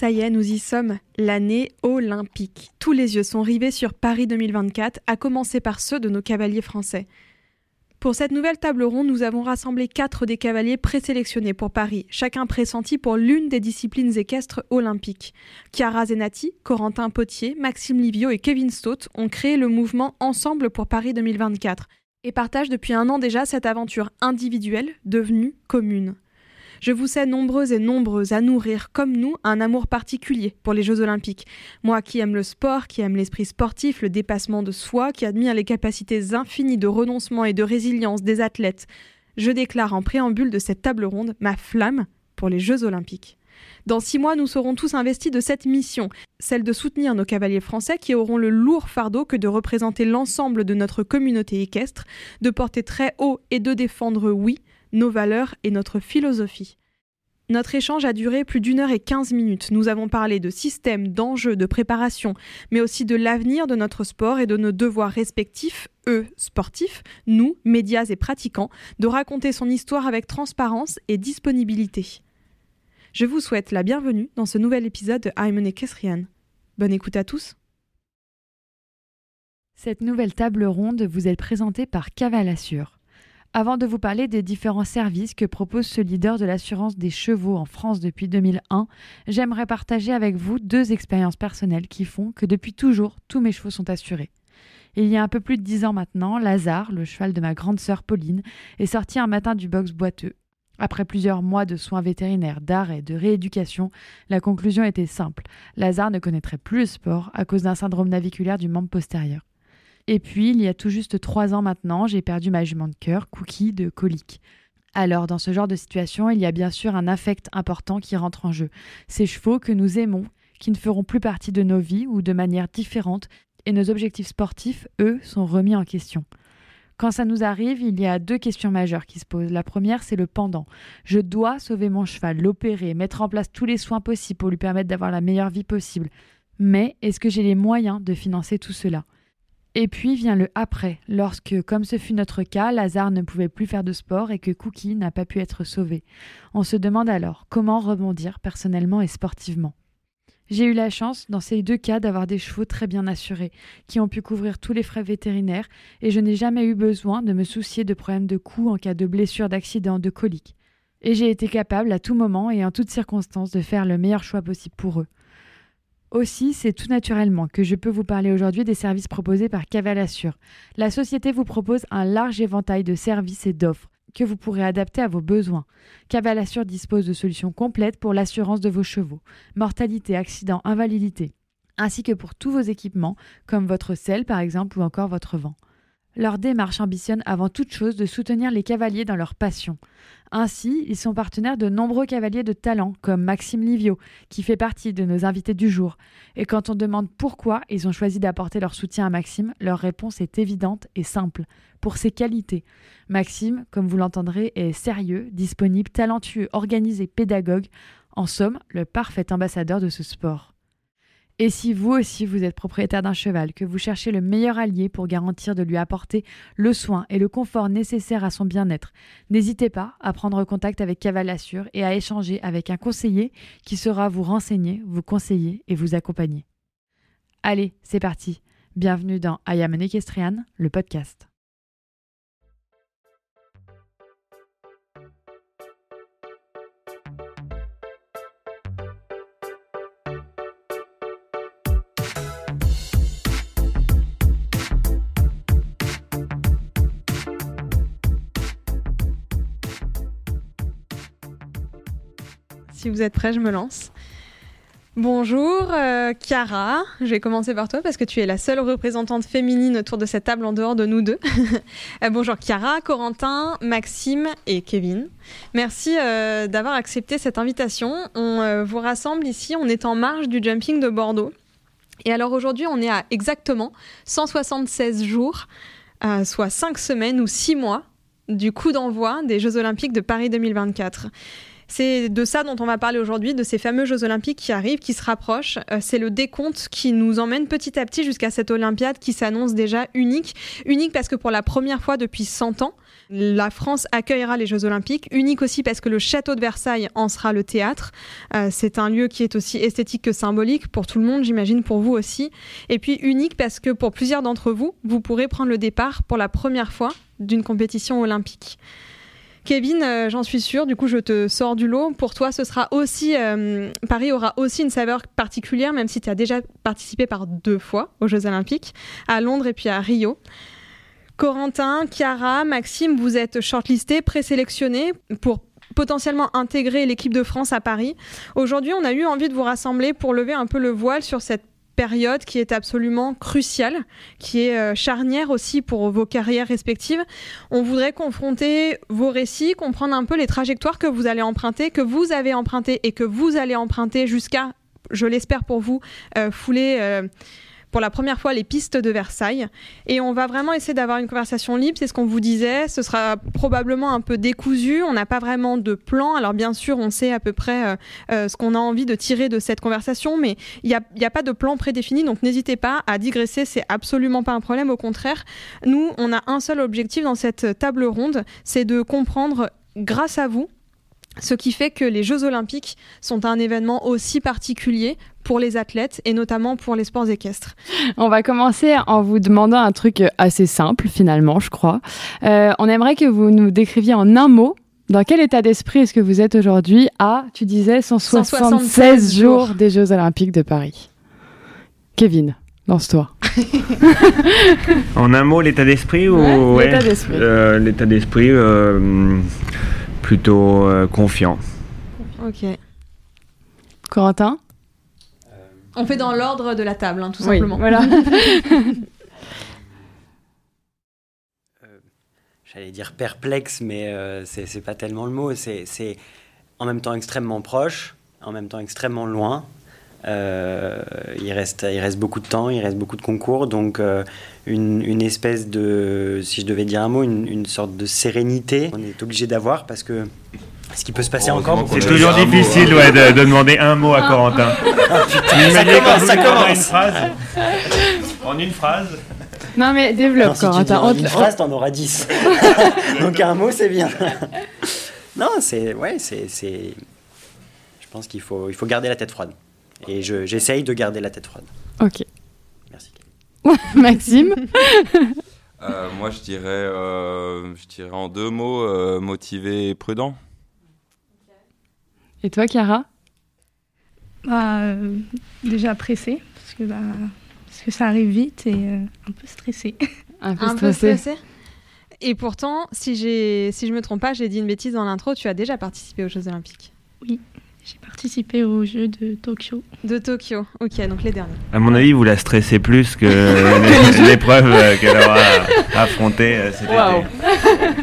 Ça y est, nous y sommes, l'année olympique. Tous les yeux sont rivés sur Paris 2024, à commencer par ceux de nos cavaliers français. Pour cette nouvelle table ronde, nous avons rassemblé quatre des cavaliers présélectionnés pour Paris, chacun pressenti pour l'une des disciplines équestres olympiques. Chiara Zenati, Corentin Potier, Maxime Livio et Kevin Stott ont créé le mouvement Ensemble pour Paris 2024 et partagent depuis un an déjà cette aventure individuelle devenue commune. Je vous sais nombreuses et nombreuses à nourrir, comme nous, un amour particulier pour les Jeux Olympiques. Moi qui aime le sport, qui aime l'esprit sportif, le dépassement de soi, qui admire les capacités infinies de renoncement et de résilience des athlètes, je déclare en préambule de cette table ronde ma flamme pour les Jeux Olympiques. Dans six mois, nous serons tous investis de cette mission, celle de soutenir nos cavaliers français qui auront le lourd fardeau que de représenter l'ensemble de notre communauté équestre, de porter très haut et de défendre, oui, nos valeurs et notre philosophie. Notre échange a duré plus d'une heure et quinze minutes. Nous avons parlé de système, d'enjeux, de préparation, mais aussi de l'avenir de notre sport et de nos devoirs respectifs, eux, sportifs, nous, médias et pratiquants, de raconter son histoire avec transparence et disponibilité. Je vous souhaite la bienvenue dans ce nouvel épisode de I'm Kesrian. Bonne écoute à tous. Cette nouvelle table ronde vous est présentée par Cavalassure. Avant de vous parler des différents services que propose ce leader de l'assurance des chevaux en France depuis 2001, j'aimerais partager avec vous deux expériences personnelles qui font que depuis toujours, tous mes chevaux sont assurés. Il y a un peu plus de dix ans maintenant, Lazare, le cheval de ma grande sœur Pauline, est sorti un matin du box boiteux. Après plusieurs mois de soins vétérinaires, d'arrêt, de rééducation, la conclusion était simple. Lazare ne connaîtrait plus le sport à cause d'un syndrome naviculaire du membre postérieur. Et puis, il y a tout juste trois ans maintenant, j'ai perdu ma jument de cœur, Cookie, de colique. Alors, dans ce genre de situation, il y a bien sûr un affect important qui rentre en jeu. Ces chevaux que nous aimons, qui ne feront plus partie de nos vies ou de manière différente, et nos objectifs sportifs, eux, sont remis en question. Quand ça nous arrive, il y a deux questions majeures qui se posent. La première, c'est le pendant. Je dois sauver mon cheval, l'opérer, mettre en place tous les soins possibles pour lui permettre d'avoir la meilleure vie possible. Mais est-ce que j'ai les moyens de financer tout cela? Et puis vient le après, lorsque, comme ce fut notre cas, Lazare ne pouvait plus faire de sport et que Cookie n'a pas pu être sauvé. On se demande alors comment rebondir personnellement et sportivement. J'ai eu la chance, dans ces deux cas, d'avoir des chevaux très bien assurés, qui ont pu couvrir tous les frais vétérinaires, et je n'ai jamais eu besoin de me soucier de problèmes de coups en cas de blessure, d'accident, de colique. Et j'ai été capable, à tout moment et en toutes circonstances, de faire le meilleur choix possible pour eux. Aussi, c'est tout naturellement que je peux vous parler aujourd'hui des services proposés par Cavalassure. La société vous propose un large éventail de services et d'offres que vous pourrez adapter à vos besoins. Cavalassure dispose de solutions complètes pour l'assurance de vos chevaux, mortalité, accident, invalidité, ainsi que pour tous vos équipements, comme votre selle par exemple ou encore votre vent. Leur démarche ambitionne avant toute chose de soutenir les cavaliers dans leur passion. Ainsi, ils sont partenaires de nombreux cavaliers de talent, comme Maxime Livio, qui fait partie de nos invités du jour. Et quand on demande pourquoi ils ont choisi d'apporter leur soutien à Maxime, leur réponse est évidente et simple. Pour ses qualités. Maxime, comme vous l'entendrez, est sérieux, disponible, talentueux, organisé, pédagogue. En somme, le parfait ambassadeur de ce sport. Et si vous aussi vous êtes propriétaire d'un cheval, que vous cherchez le meilleur allié pour garantir de lui apporter le soin et le confort nécessaires à son bien-être, n'hésitez pas à prendre contact avec Cavalassure et à échanger avec un conseiller qui sera vous renseigner, vous conseiller et vous accompagner. Allez, c'est parti. Bienvenue dans I Am an Equestrian, le podcast. Si vous êtes prêts, je me lance. Bonjour euh, Chiara, je vais commencer par toi parce que tu es la seule représentante féminine autour de cette table en dehors de nous deux. euh, bonjour Chiara, Corentin, Maxime et Kevin. Merci euh, d'avoir accepté cette invitation. On euh, vous rassemble ici, on est en marge du jumping de Bordeaux. Et alors aujourd'hui on est à exactement 176 jours, soit 5 semaines ou 6 mois du coup d'envoi des Jeux Olympiques de Paris 2024. C'est de ça dont on va parler aujourd'hui, de ces fameux Jeux Olympiques qui arrivent, qui se rapprochent. Euh, c'est le décompte qui nous emmène petit à petit jusqu'à cette Olympiade qui s'annonce déjà unique. Unique parce que pour la première fois depuis 100 ans, la France accueillera les Jeux Olympiques. Unique aussi parce que le château de Versailles en sera le théâtre. Euh, c'est un lieu qui est aussi esthétique que symbolique pour tout le monde, j'imagine pour vous aussi. Et puis unique parce que pour plusieurs d'entre vous, vous pourrez prendre le départ pour la première fois d'une compétition olympique. Kevin, euh, j'en suis sûre, du coup je te sors du lot. Pour toi, ce sera aussi euh, Paris aura aussi une saveur particulière, même si tu as déjà participé par deux fois aux Jeux Olympiques, à Londres et puis à Rio. Corentin, Chiara, Maxime, vous êtes shortlistés, présélectionnés pour potentiellement intégrer l'équipe de France à Paris. Aujourd'hui, on a eu envie de vous rassembler pour lever un peu le voile sur cette période qui est absolument cruciale, qui est euh, charnière aussi pour vos carrières respectives. On voudrait confronter vos récits, comprendre un peu les trajectoires que vous allez emprunter, que vous avez empruntées et que vous allez emprunter jusqu'à, je l'espère pour vous, euh, fouler... Pour la première fois les pistes de Versailles. Et on va vraiment essayer d'avoir une conversation libre, c'est ce qu'on vous disait. Ce sera probablement un peu décousu, on n'a pas vraiment de plan. Alors bien sûr, on sait à peu près euh, euh, ce qu'on a envie de tirer de cette conversation, mais il n'y a, a, pas de plan prédéfini, donc n'hésitez pas à digresser, c'est absolument pas un problème, au contraire. Nous, on a un seul objectif dans cette table ronde, c'est de comprendre, grâce à vous, ce qui fait que les Jeux olympiques sont un événement aussi particulier pour les athlètes et notamment pour les sports équestres. On va commencer en vous demandant un truc assez simple finalement, je crois. Euh, on aimerait que vous nous décriviez en un mot dans quel état d'esprit est-ce que vous êtes aujourd'hui? À, tu disais, 176, 176 jours des Jeux olympiques de Paris Kevin, lance-toi. en un mot, l'état d'esprit ou ouais, L'état d'esprit. Euh, l'état d'esprit euh, plutôt euh, confiant. Ok. Corentin? On fait dans l'ordre de la table, hein, tout oui, simplement. Voilà. J'allais dire perplexe, mais euh, c'est pas tellement le mot. C'est en même temps extrêmement proche, en même temps extrêmement loin. Euh, il, reste, il reste beaucoup de temps, il reste beaucoup de concours, donc euh, une, une, espèce de, si je devais dire un mot, une, une sorte de sérénité, on est obligé d'avoir parce que ce qui peut se passer encore. C'est toujours difficile ouais, de, de, demander un mot à Corentin. Ah, putain, ça commence, ça commence. Une phrase. En une phrase. Non mais développe non, si Corentin. En une phrase, t'en auras 10. donc un mot, c'est bien. non, c'est ouais, c'est, je pense qu'il faut, il faut garder la tête froide. Et j'essaye de garder la tête froide. Ok. Merci. Maxime euh, Moi, je dirais, euh, je dirais en deux mots, euh, motivé et prudent. Et toi, Chiara? Bah, Déjà pressé, parce que, bah, parce que ça arrive vite et un peu stressé. Un peu un stressé. Peu stressé. Et pourtant, si, si je me trompe pas, j'ai dit une bêtise dans l'intro, tu as déjà participé aux Jeux Olympiques. Oui. J'ai participé aux Jeux de Tokyo. De Tokyo, ok, donc les derniers. À mon avis, vous la stressez plus que l'épreuve qu'elle aura affrontée cet wow. été.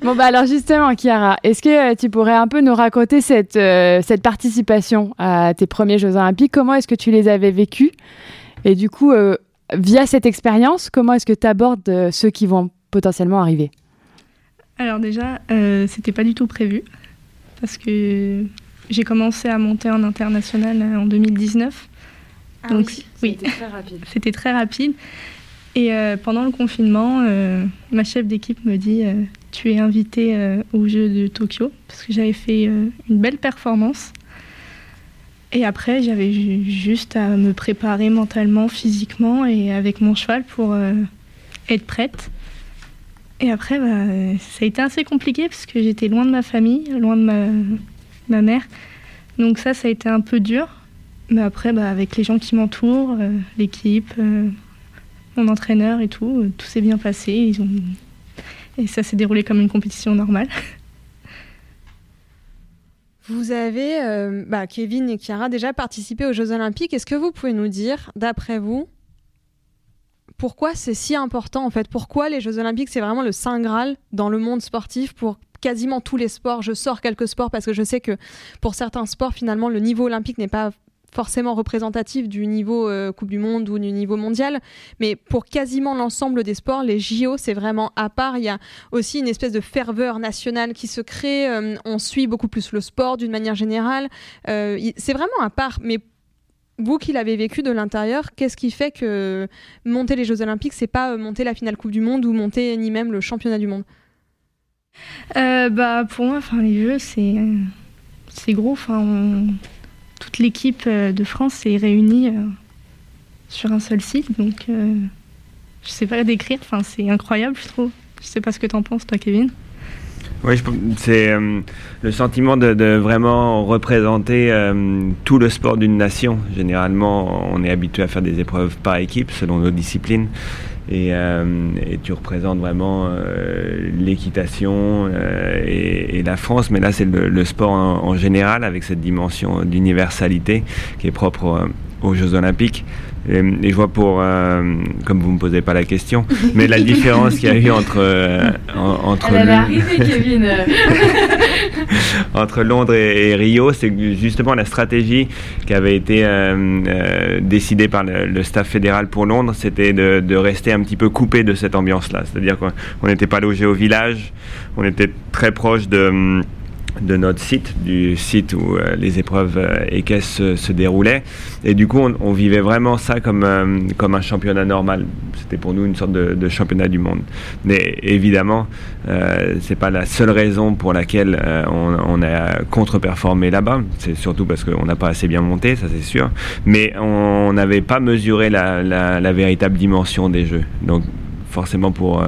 bon, bah alors justement, Chiara, est-ce que tu pourrais un peu nous raconter cette, euh, cette participation à tes premiers Jeux Olympiques? Comment est-ce que tu les avais vécus Et du coup, euh, via cette expérience, comment est-ce que tu abordes euh, ceux qui vont potentiellement arriver? Alors déjà, euh, c'était pas du tout prévu parce que j'ai commencé à monter en international en 2019. Ah Donc, oui, c'était très rapide. C'était très rapide. Et euh, pendant le confinement, euh, ma chef d'équipe me dit euh, Tu es invitée aux Jeux de Tokyo, parce que j'avais fait une belle performance. Et après, j'avais juste à me préparer mentalement, physiquement et avec mon cheval pour être prête. Et après, bah, ça a été assez compliqué parce que j'étais loin de ma famille, loin de ma, ma mère. Donc ça, ça a été un peu dur. Mais après, bah, avec les gens qui m'entourent, euh, l'équipe, euh, mon entraîneur et tout, euh, tout s'est bien passé. Ils ont... Et ça s'est déroulé comme une compétition normale. Vous avez, bah, Kevin et Chiara, déjà participé aux Jeux Olympiques. Est-ce que vous pouvez nous dire, d'après vous, pourquoi c'est si important en fait? Pourquoi les Jeux Olympiques, c'est vraiment le Saint Graal dans le monde sportif pour quasiment tous les sports Je sors quelques sports parce que je sais que pour certains sports, finalement, le niveau olympique n'est pas forcément représentatif du niveau euh, Coupe du Monde ou du niveau mondial, mais pour quasiment l'ensemble des sports, les JO, c'est vraiment à part. Il y a aussi une espèce de ferveur nationale qui se crée. Euh, on suit beaucoup plus le sport d'une manière générale. Euh, c'est vraiment à part, mais vous qui l'avez vécu de l'intérieur, qu'est-ce qui fait que monter les Jeux Olympiques, c'est pas monter la finale Coupe du Monde ou monter ni même le championnat du monde? Bah, Pour moi, les Jeux, c'est, c'est gros. Toute l'équipe euh, de France est réunie euh, sur un seul site. Donc, euh, je sais pas décrire. C'est incroyable, je trouve. Je sais pas ce que tu en penses, toi, Kevin. Oui, c'est le sentiment de, vraiment représenter tout le sport d'une nation. Généralement, on est habitué à faire des épreuves par équipe selon nos disciplines. Et, tu représentes vraiment l'équitation et, la France, mais là c'est le, sport en, général avec cette dimension d'universalité qui est propre aux Jeux Olympiques. Et, je vois pour, euh, comme vous ne me posez pas la question, mais la différence qu'il y a eu entre, euh, entre, Kevin. entre Londres et, Rio, c'est justement la stratégie qui avait été euh, décidée par le, staff fédéral pour Londres, c'était de, de, rester un petit peu coupé de cette ambiance-là. C'est-à-dire qu'on n'était pas logé au village, on était très proche de de notre site, du site où euh, les épreuves euh, équestres se, déroulaient. Et du coup, on, vivait vraiment ça comme, euh, comme un championnat normal. C'était pour nous une sorte de, championnat du monde. Mais évidemment, c'est pas la seule raison pour laquelle on, a contre-performé là-bas. C'est surtout parce qu'on n'a pas assez bien monté, ça c'est sûr. Mais on n'avait pas mesuré la, la, véritable dimension des jeux. Donc forcément pour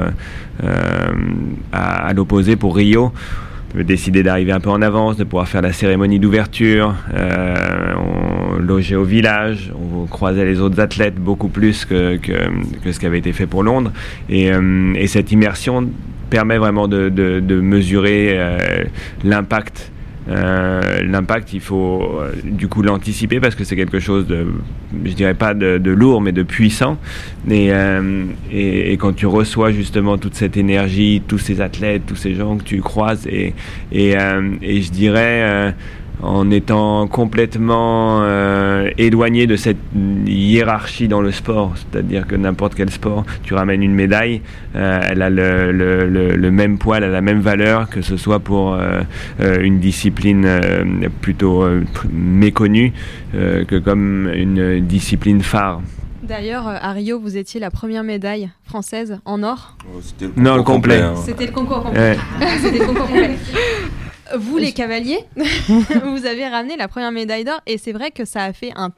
à l'opposé pour Rio décider d'arriver un peu en avance, de pouvoir faire la cérémonie d'ouverture. Euh, on logeait au village, on croisait les autres athlètes beaucoup plus que, que, ce qui avait été fait pour Londres. Et, euh, et cette immersion permet vraiment de, de, mesurer euh, l'impact euh, l'impact, il faut euh, du coup l'anticiper parce que c'est quelque chose de, je dirais pas de, lourd, mais de puissant. Euh, et, et, quand tu reçois justement toute cette énergie, tous ces athlètes, tous ces gens que tu croises, et, et, et je dirais en étant complètement euh, éloigné de cette hiérarchie dans le sport. C'est-à-dire que n'importe quel sport, tu ramènes une médaille, euh, elle a le, le, le, même poids, elle a la même valeur que ce soit pour euh, une discipline plutôt méconnue que comme une discipline phare. D'ailleurs, à Rio, vous étiez la première médaille française en or? Oh, le non, complet. Hein. C'était le concours complet. C'était le concours complet. Vous, les cavaliers, vous avez ramené la première médaille d'or et c'est vrai que ça a fait un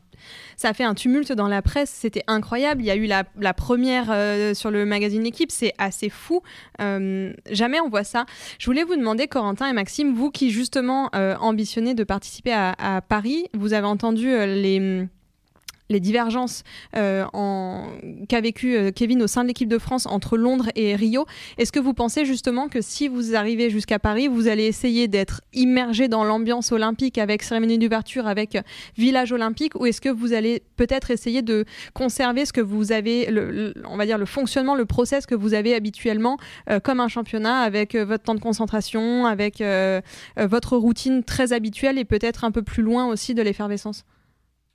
ça a fait un tumulte dans la presse, c'était incroyable. Il y a eu la, première euh, sur le magazine L'équipe, c'est assez fou. Euh, jamais on voit ça. Je voulais vous demander, Corentin et Maxime, vous qui justement euh, ambitionnez de participer à, Paris, vous avez entendu les les divergences euh, qu'a vécu euh, Kevin au sein de l'équipe de France entre Londres et Rio. Est-ce que vous pensez justement que si vous arrivez jusqu'à Paris, vous allez essayer d'être immergé dans l'ambiance olympique avec cérémonie d'ouverture, avec village olympique, ou est-ce que vous allez peut-être essayer de conserver ce que vous avez, le, on va dire le fonctionnement, le process que vous avez habituellement euh, comme un championnat, avec votre temps de concentration, avec votre routine très habituelle et peut-être un peu plus loin aussi de l'effervescence?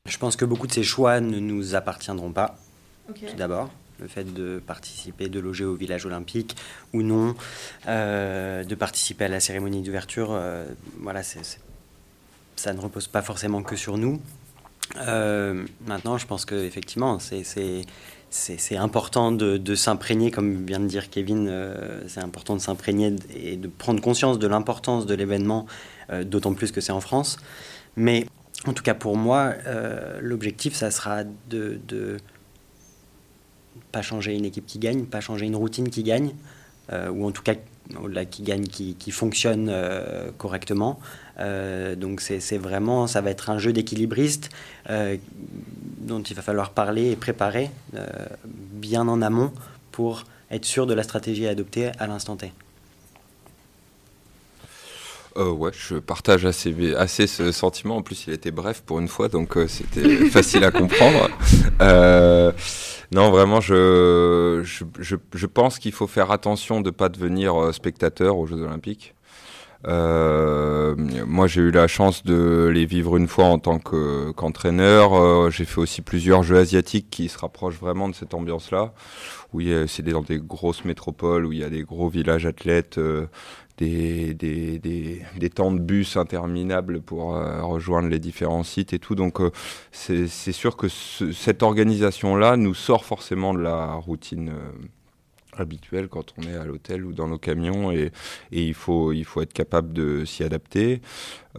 Je pense que beaucoup de ces choix ne nous appartiendront pas, tout d'abord. Le fait de participer, de loger au village olympique ou non, euh, de participer à la cérémonie d'ouverture, euh, voilà, ça ne repose pas forcément que sur nous. Euh, maintenant, je pense qu'effectivement, c'est important de, de s'imprégner, comme vient de dire Kevin, c'est important de s'imprégner et de prendre conscience de l'importance de l'événement, d'autant plus que c'est en France. Mais en tout cas pour moi, euh, l'objectif, ça sera de, ne pas changer une équipe qui gagne, pas changer une routine qui gagne, euh, ou en tout cas qui gagne, qui, fonctionne euh, correctement. donc c'est vraiment, ça va être un jeu d'équilibriste dont il va falloir parler et préparer bien en amont pour être sûr de la stratégie à adopter à l'instant T. Euh, ouais, je partage assez, assez ce sentiment. En plus, il était bref pour une fois, donc euh, c'était facile à comprendre. Euh, non, vraiment, je, je, je, je pense qu'il faut faire attention de ne pas devenir euh, spectateur aux Jeux Olympiques. Euh, moi, j'ai eu la chance de les vivre une fois en tant que, qu'entraîneur. J'ai fait aussi plusieurs jeux asiatiques qui se rapprochent vraiment de cette ambiance-là, où c'est dans des grosses métropoles, où il y a des gros villages athlètes, des, des, des, des, temps de bus interminables pour euh, rejoindre les différents sites et tout. Donc, euh, c'est sûr que ce, cette organisation-là nous sort forcément de la routine habituel quand on est à l'hôtel ou dans nos camions et, et, il, faut, il faut être capable de s'y adapter.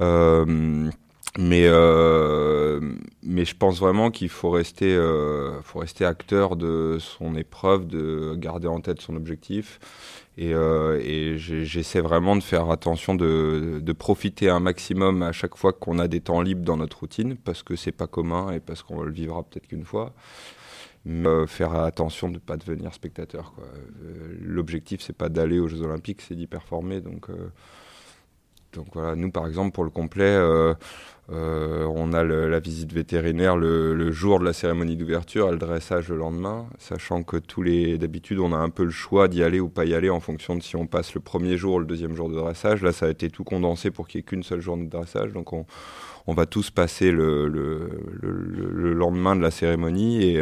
Euh, mais, euh, mais je pense vraiment qu'il faut rester, euh, faut rester acteur de son épreuve, de garder en tête son objectif. Et, euh, j'essaie vraiment de faire attention de, profiter un maximum à chaque fois qu'on a des temps libres dans notre routine, parce que c'est pas commun et parce qu'on le vivra peut-être qu'une fois mais euh, faire attention de ne pas devenir spectateur. Euh, L'objectif, c'est pas d'aller aux Jeux Olympiques, c'est d'y performer. Donc, euh, donc voilà, nous par exemple, pour le complet, on a le, la visite vétérinaire le, le, jour de la cérémonie d'ouverture et le dressage le lendemain, sachant que tous les d'habitude, on a un peu le choix d'y aller ou pas y aller en fonction de si on passe le premier jour ou le deuxième jour de dressage. Là, ça a été tout condensé pour qu'il n'y ait qu'une seule journée de dressage. Donc on, on va tous passer le, le, le, lendemain de la cérémonie et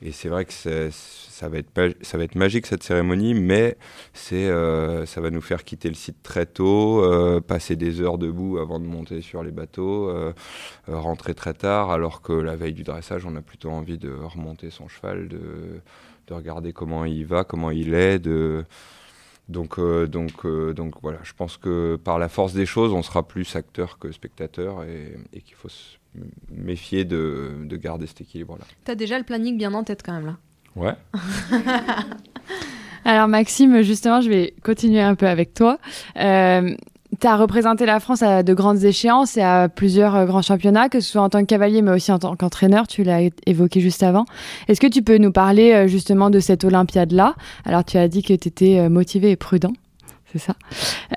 et c'est vrai que ça va, être, magique cette cérémonie, mais c'est, euh, ça va nous faire quitter le site très tôt, euh, passer des heures debout avant de monter sur les bateaux, euh, rentrer très tard, alors que la veille du dressage, on a plutôt envie de remonter son cheval, de, de regarder comment il va, comment il est, donc voilà, je pense que par la force des choses, on sera plus acteur que spectateur et, et qu'il faut se méfier de, de garder cet équilibre-là. Tu as déjà le planning bien en tête quand même là Ouais. Alors Maxime, justement, je vais continuer un peu avec toi. Euh, tu as représenté la France à de grandes échéances et à plusieurs euh, grands championnats, que ce soit en tant que cavalier mais aussi en tant qu'entraîneur, tu l'as évoqué juste avant. Est-ce que tu peux nous parler euh, justement de cette Olympiade-là? Alors tu as dit que tu étais euh, motivé et prudent. C'est ça.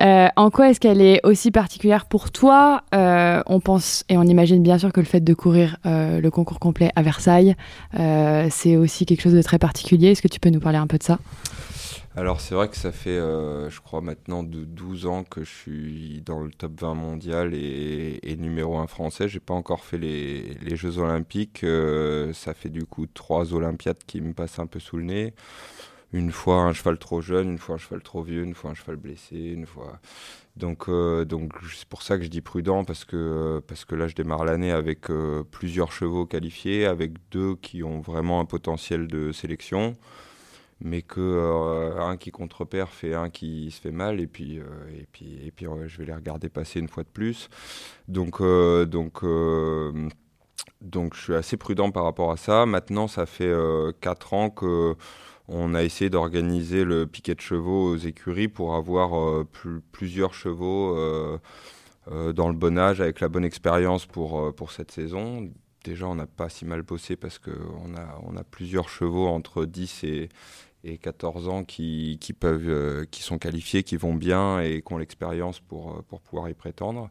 Euh, en quoi est-ce qu'elle est aussi particulière pour toi euh, On pense et on imagine bien sûr que le fait de courir euh, le concours complet à Versailles, c'est aussi quelque chose de très particulier. Est-ce que tu peux nous parler un peu de ça? Alors c'est vrai que ça fait, je crois maintenant de 12 ans que je suis dans le top 20 mondial et, numéro 1 français. J'ai pas encore fait les, les Jeux olympiques. Ça fait du coup trois Olympiades qui me passent un peu sous le nez. Une fois un cheval trop jeune, une fois un cheval trop vieux, une fois un cheval blessé, une fois. Donc, euh, donc c'est pour ça que je dis prudent parce que parce que là je démarre l'année avec euh, plusieurs chevaux qualifiés, avec deux qui ont vraiment un potentiel de sélection mais que euh, un qui contre-père fait un qui se fait mal et puis euh, et puis et puis euh, je vais les regarder passer une fois de plus donc euh, donc euh, donc je suis assez prudent par rapport à ça maintenant ça fait quatre ans que on a essayé d'organiser le piquet de chevaux aux écuries pour avoir plus, plusieurs chevaux dans le bon âge avec la bonne expérience pour pour cette saison déjà on n'a pas si mal bossé parce qu'on a, on a plusieurs chevaux entre 10 et, et 14 ans qui, qui, peuvent, euh, qui sont qualifiés, qui vont bien et qui ont l'expérience pour, pour pouvoir y prétendre.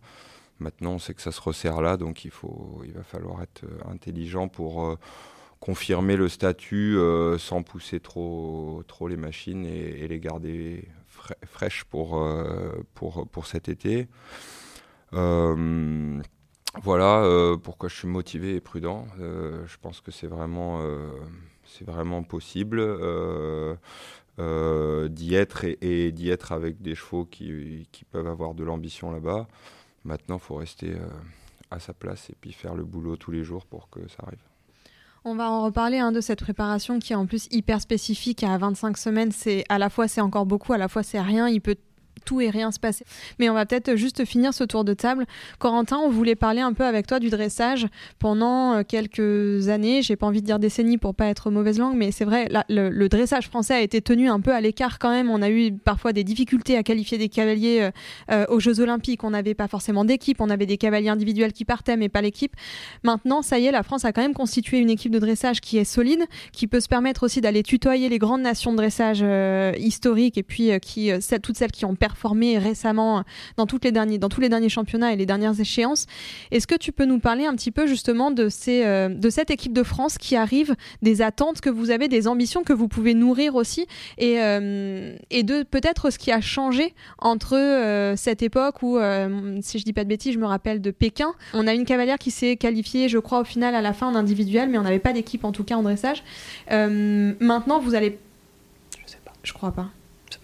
Maintenant, on sait que ça se resserre là, donc il, faut, il va falloir être intelligent pour euh, confirmer le statut euh, sans pousser trop, trop les machines et, les garder fra fraîches pour, pour, pour cet été. voilà pourquoi je suis motivé et prudent. je pense que c'est vraiment vraiment possible euh, euh, d'y être et, d'y être avec des chevaux qui, qui peuvent avoir de l'ambition là-bas. Maintenant, il faut rester euh, à sa place et puis faire le boulot tous les jours pour que ça arrive. On va en reparler hein, de cette préparation qui est en plus hyper spécifique à 25 semaines. C'est à la fois c'est encore beaucoup, à la fois c'est rien. Il peut tout et rien se passer. Mais on va peut-être juste finir ce tour de table. Corentin, on voulait parler un peu avec toi du dressage pendant euh, quelques années. J'ai pas envie de dire décennies pour pas être mauvaise langue, mais c'est vrai, le, dressage français a été tenu un peu à l'écart quand même. On a eu parfois des difficultés à qualifier des cavaliers euh, euh, aux Jeux Olympiques. On n'avait pas forcément d'équipe, on avait des cavaliers individuels qui partaient, mais pas l'équipe. Maintenant, ça y est, la France a quand même constitué une équipe de dressage qui est solide, qui peut se permettre aussi d'aller tutoyer les grandes nations de dressage historiques et puis qui, toutes celles qui ont perdu performé récemment dans, toutes les derniers, dans tous les derniers championnats et les dernières échéances. Est-ce que tu peux nous parler un petit peu justement de, ces, de cette équipe de France qui arrive, des attentes que vous avez, des ambitions que vous pouvez nourrir aussi et, et de peut-être ce qui a changé entre cette époque où, si je dis pas de bêtises, je me rappelle de Pékin, on a une cavalière qui s'est qualifiée, je crois, au final à la fin en individuel, mais on n'avait pas d'équipe en tout cas en dressage. maintenant, vous allez je sais pas. Je crois pas.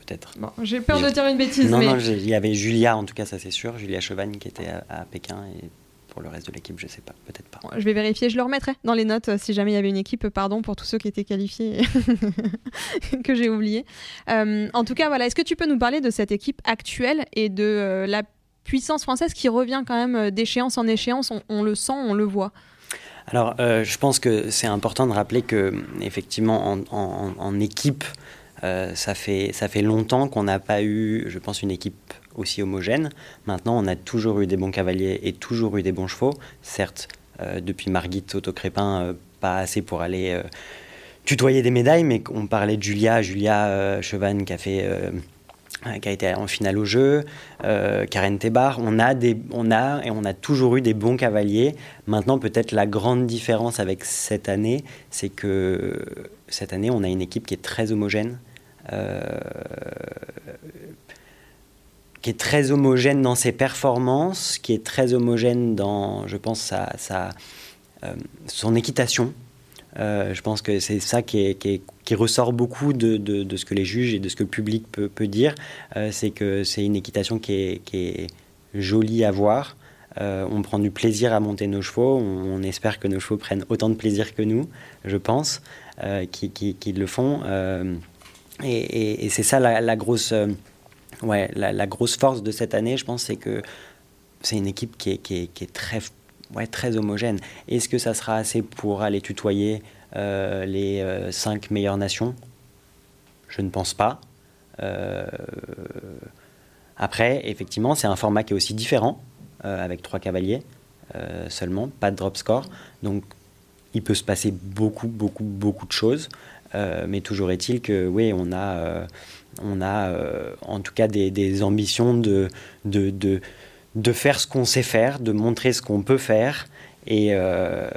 Peut-être. Bon, j'ai peur de dire une bêtise. Non, mais... non, il y avait Julia, en tout cas, ça c'est sûr, Julia Chevagne qui était à, à, Pékin et pour le reste de l'équipe, je sais pas, peut-être pas. Je vais vérifier, je le remettrai dans les notes si jamais il y avait une équipe, pardon pour tous ceux qui étaient qualifiés que j'ai oublié. Euh, en tout cas, voilà, est-ce que tu peux nous parler de cette équipe actuelle et de euh, la puissance française qui revient quand même euh, d'échéance en échéance, on, on le sent, on le voit alors, euh, je pense que c'est important de rappeler que, effectivement, en, en, en équipe, euh, ça, fait, ça fait longtemps qu'on n'a pas eu, je pense, une équipe aussi homogène. Maintenant, on a toujours eu des bons cavaliers et toujours eu des bons chevaux. Certes, euh, depuis Margit Autocrépin, euh, pas assez pour aller tutoyer des médailles, mais on parlait de Julia, Julia Chevan qui a fait qui a été en finale au jeu, euh, Karen Tebar. On a, des, on a et on a toujours eu des bons cavaliers. Maintenant, peut-être la grande différence avec cette année, c'est que cette année, on a une équipe qui est très homogène. Euh, qui est très homogène dans ses performances, qui est très homogène dans, je pense, sa, sa euh, son équitation. Euh, je pense que c'est ça qui, ressort beaucoup de, ce que les juges et de ce que le public peut, dire. Euh, c'est que c'est une équitation qui est, jolie à voir. Euh, on prend du plaisir à monter nos chevaux. On, espère que nos chevaux prennent autant de plaisir que nous, je pense, euh, qui, qui, qui, le font. Et, c'est ça la, grosse, ouais, la, grosse force de cette année, je pense, c'est que c'est une équipe qui est, qui est, qui est très ouais, très homogène. Est-ce que ça sera assez pour aller tutoyer euh, les euh, cinq meilleures nations? Je ne pense pas. Euh, après, effectivement, c'est un format qui est aussi différent, avec trois cavaliers seulement, pas de drop score. Donc, il peut se passer beaucoup, beaucoup, beaucoup de choses. mais toujours est-il que, oui, on a, on a en tout cas des, ambitions de de faire ce qu'on sait faire, de montrer ce qu'on peut faire. Et, euh,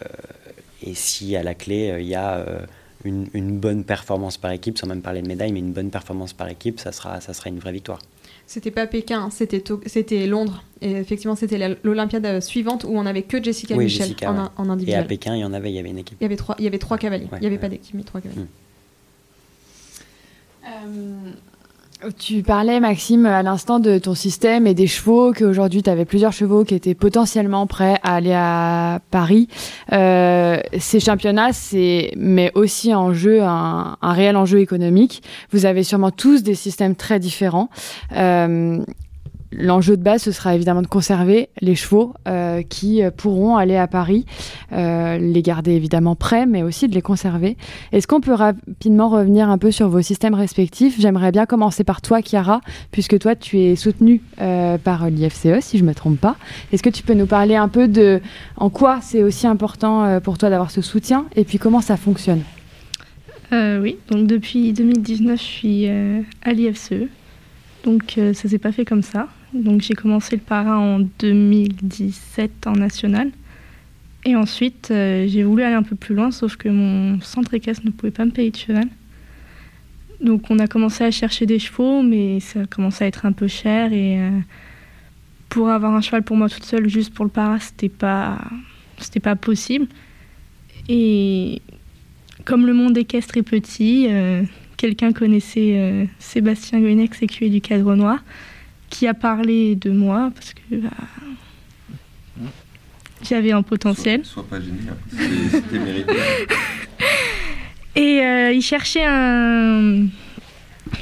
et, si à la clé, il y a euh, une, une, bonne performance par équipe, sans même parler de médaille, mais une bonne performance par équipe, ça sera, ça sera une vraie victoire. C'était pas Pékin, c'était Londres. Et effectivement, c'était l'Olympiade suivante où on n'avait que Jessica oui, Michel Jessica, en, ouais. en, individuel. Et à Pékin, il y en avait, il y avait une équipe. Il y avait trois, il y avait trois cavaliers. Ouais, il n'y avait ouais. pas d'équipe, mais trois cavaliers. Hum. Euh... Tu parlais, Maxime, à l'instant de ton système et des chevaux, qu'aujourd'hui tu avais plusieurs chevaux qui étaient potentiellement prêts à aller à Paris. Euh, ces championnats, c'est mais aussi en jeu un, un, réel enjeu économique. Vous avez sûrement tous des systèmes très différents. Euh, L'enjeu de base, ce sera évidemment de conserver les chevaux euh, qui pourront aller à Paris, euh, les garder évidemment prêts, mais aussi de les conserver. Est-ce qu'on peut rapidement revenir un peu sur vos systèmes respectifs? J'aimerais bien commencer par toi, Chiara, puisque toi, tu es soutenue euh, par l'IFCE, si je ne me trompe pas. Est-ce que tu peux nous parler un peu de en quoi c'est aussi important euh, pour toi d'avoir ce soutien et puis comment ça fonctionne? Oui, donc depuis 2019, je suis euh, à l'IFCE. Donc euh, ça s'est pas fait comme ça. Donc j'ai commencé le para en 2017 en national. Et ensuite, euh, j'ai voulu aller un peu plus loin, sauf que mon centre équestre ne pouvait pas me payer de cheval. Donc on a commencé à chercher des chevaux, mais ça a commencé à être un peu cher. Et euh, pour avoir un cheval pour moi toute seule, juste pour le para, c'était pas, pas possible. Et comme le monde équestre est petit, euh, quelqu'un connaissait Sébastien Goinex, écuyer du cadre noir qui a parlé de moi parce que bah, j'avais un potentiel. Sois, sois pas gêné, c'était mérité. Et euh, il cherchait un,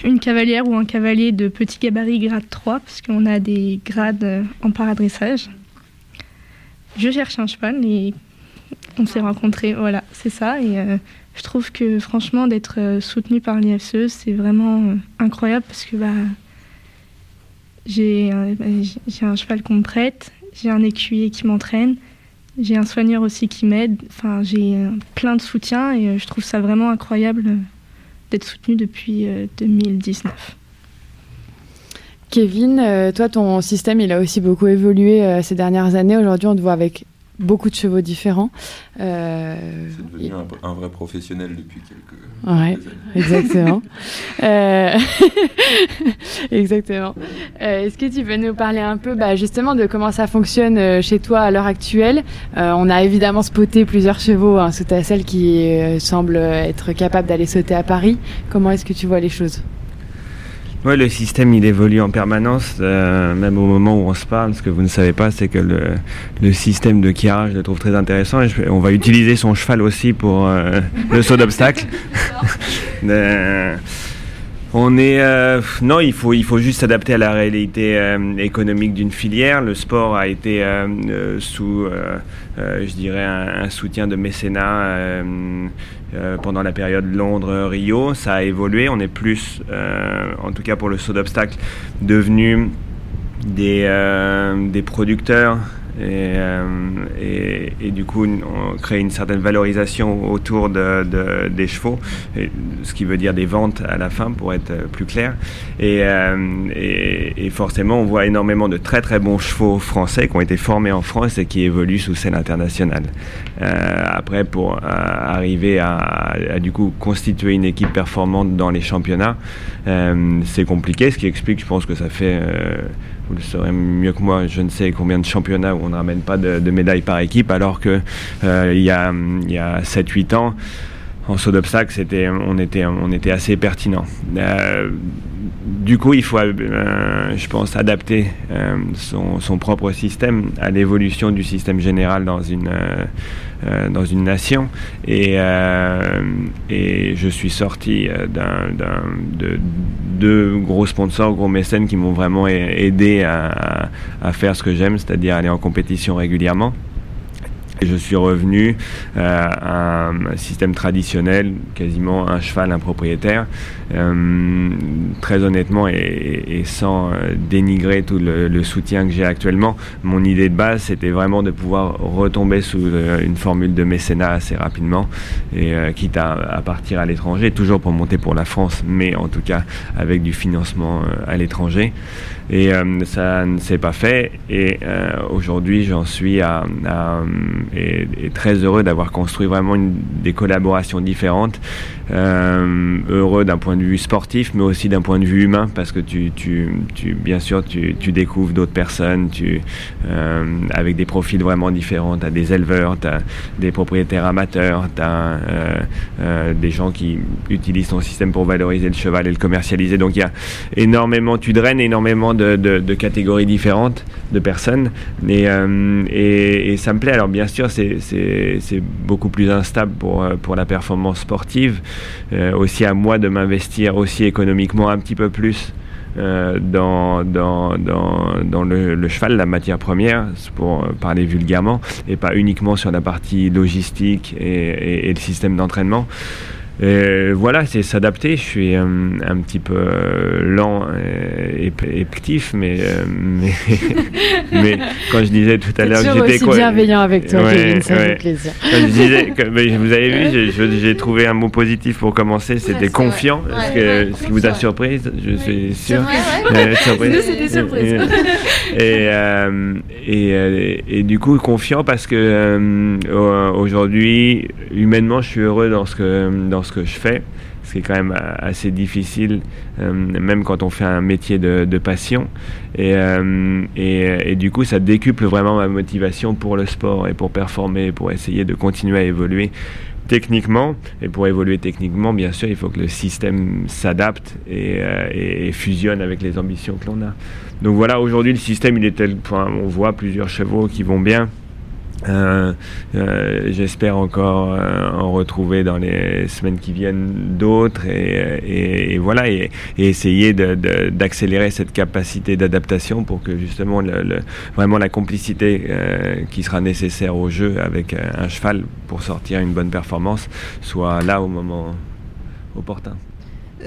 une cavalière ou un cavalier de petit gabarit grade 3 parce qu'on a des grades en paradressage. Je cherche un cheval et on s'est rencontrés, voilà, c'est ça. Et euh, je trouve que franchement d'être euh, soutenu par l'IFCE, c'est vraiment euh, incroyable parce que bah, j'ai euh, un cheval qu'on me prête, j'ai un écuyer qui m'entraîne, j'ai un soigneur aussi qui m'aide. Enfin, j'ai euh, plein de soutien et euh, je trouve ça vraiment incroyable d'être soutenu depuis 2019. Kevin, euh, toi, ton système, il a aussi beaucoup évolué euh, ces dernières années. Aujourd'hui, on te voit avec beaucoup de chevaux différents. Euh, c'est devenu un, un, vrai professionnel depuis quelques, ouais, quelques années. Exactement. euh... exactement. Euh, Est-ce que tu peux nous parler un peu bah, justement de comment ça fonctionne euh, chez toi à l'heure actuelle? Euh, On a évidemment spoté plusieurs chevaux hein, sous ta selle qui euh, semblent être capables d'aller sauter à Paris. Comment est-ce que tu vois les choses? Ouais, le système il évolue en permanence, euh, même au moment où on se parle. Ce que vous ne savez pas, c'est que le, le, système de Kiara, je le trouve très intéressant. Et je, on va utiliser son cheval aussi pour euh, le saut d'obstacle. euh, on est euh, non, il faut il faut juste s'adapter à la réalité euh, économique d'une filière. Le sport a été euh, sous, je dirais, un, un, soutien de mécénat euh, pendant la période Londres-Rio. Ça a évolué. On est plus, euh, en tout cas pour le saut d'obstacle, devenu des, euh, des producteurs et, et, du coup on crée une certaine valorisation autour de, de, des chevaux, ce qui veut dire des ventes à la fin pour être plus clair. Et, et, forcément on voit énormément de très très bons chevaux français qui ont été formés en France et qui évoluent sous scène internationale. après pour arriver à, du coup constituer une équipe performante dans les championnats, c'est compliqué, ce qui explique je pense que ça fait vous le saurez mieux que moi, je ne sais combien de championnats où on ne ramène pas de, médailles par équipe, alors que euh, il y a, il y a 7-8 ans, en saut d'obstacle, c'était, on, était, on était assez pertinent. Euh, du coup, il faut, euh, je pense, adapter euh, son, propre système à l'évolution du système général dans une, euh, dans une nation. Et, et je suis sorti d'un, de deux gros sponsors, gros mécènes qui m'ont vraiment aidé à, à faire ce que j'aime, c'est-à-dire aller en compétition régulièrement. Je suis revenu euh, à un système traditionnel, quasiment un cheval, un propriétaire. Euh, très honnêtement et, et sans dénigrer tout le, le soutien que j'ai actuellement, mon idée de base, c'était vraiment de pouvoir retomber sous une formule de mécénat assez rapidement, et euh, quitte à, à, partir à l'étranger, toujours pour monter pour la France, mais en tout cas avec du financement à l'étranger. Et euh, ça ne s'est pas fait. Et euh, aujourd'hui, j'en suis très heureux d'avoir construit vraiment une, des collaborations différentes. Euh, heureux d'un point de vue sportif, mais aussi d'un point de vue humain, parce que tu, tu, tu bien sûr, tu, tu découvres d'autres personnes, tu, euh, avec des profils vraiment différents. Tu as des éleveurs, tu as des propriétaires amateurs, tu as euh, des gens qui utilisent ton système pour valoriser le cheval et le commercialiser. Donc il y a énormément, tu draines énormément de, de, de catégories différentes de personnes, et, et, et, ça me plaît. Alors bien sûr, c'est beaucoup plus instable pour, pour la performance sportive. Euh, aussi à moi de m'investir aussi économiquement un petit peu plus euh, dans, le, cheval, la matière première, pour parler vulgairement, et pas uniquement sur la partie logistique et le système d'entraînement. Et voilà, c'est s'adapter. Je suis un, un, petit peu lent et, et actif, mais, mais, mais, quand je disais tout à l'heure que j'étais quoi bienveillant avec toi, ouais, Kevin, ça ouais. fait plaisir. Quand je disais, que, vous avez vu, j'ai trouvé un mot positif pour commencer, c'était confiant. Est-ce que ce qui vous a surpris Je suis sûr. Euh, surprise. C'était surprise. Et, euh, et, et, du coup, confiant parce que euh, aujourd'hui, humainement, je suis heureux dans ce que dans ce que je fais, ce qui est quand même assez difficile, euh, même quand on fait un métier de, passion. Et, euh, et, du coup, ça décuple vraiment ma motivation pour le sport et pour performer, pour essayer de continuer à évoluer techniquement. Et pour évoluer techniquement, bien sûr, il faut que le système s'adapte et, euh, fusionne avec les ambitions que l'on a. Donc voilà, aujourd'hui, le système, il est tel point, on voit plusieurs chevaux qui vont bien. Euh, euh, J'espère encore euh, en retrouver dans les semaines qui viennent d'autres et, voilà et, essayer d'accélérer cette capacité d'adaptation pour que justement vraiment la complicité qui sera nécessaire au jeu avec un cheval pour sortir une bonne performance soit là au moment opportun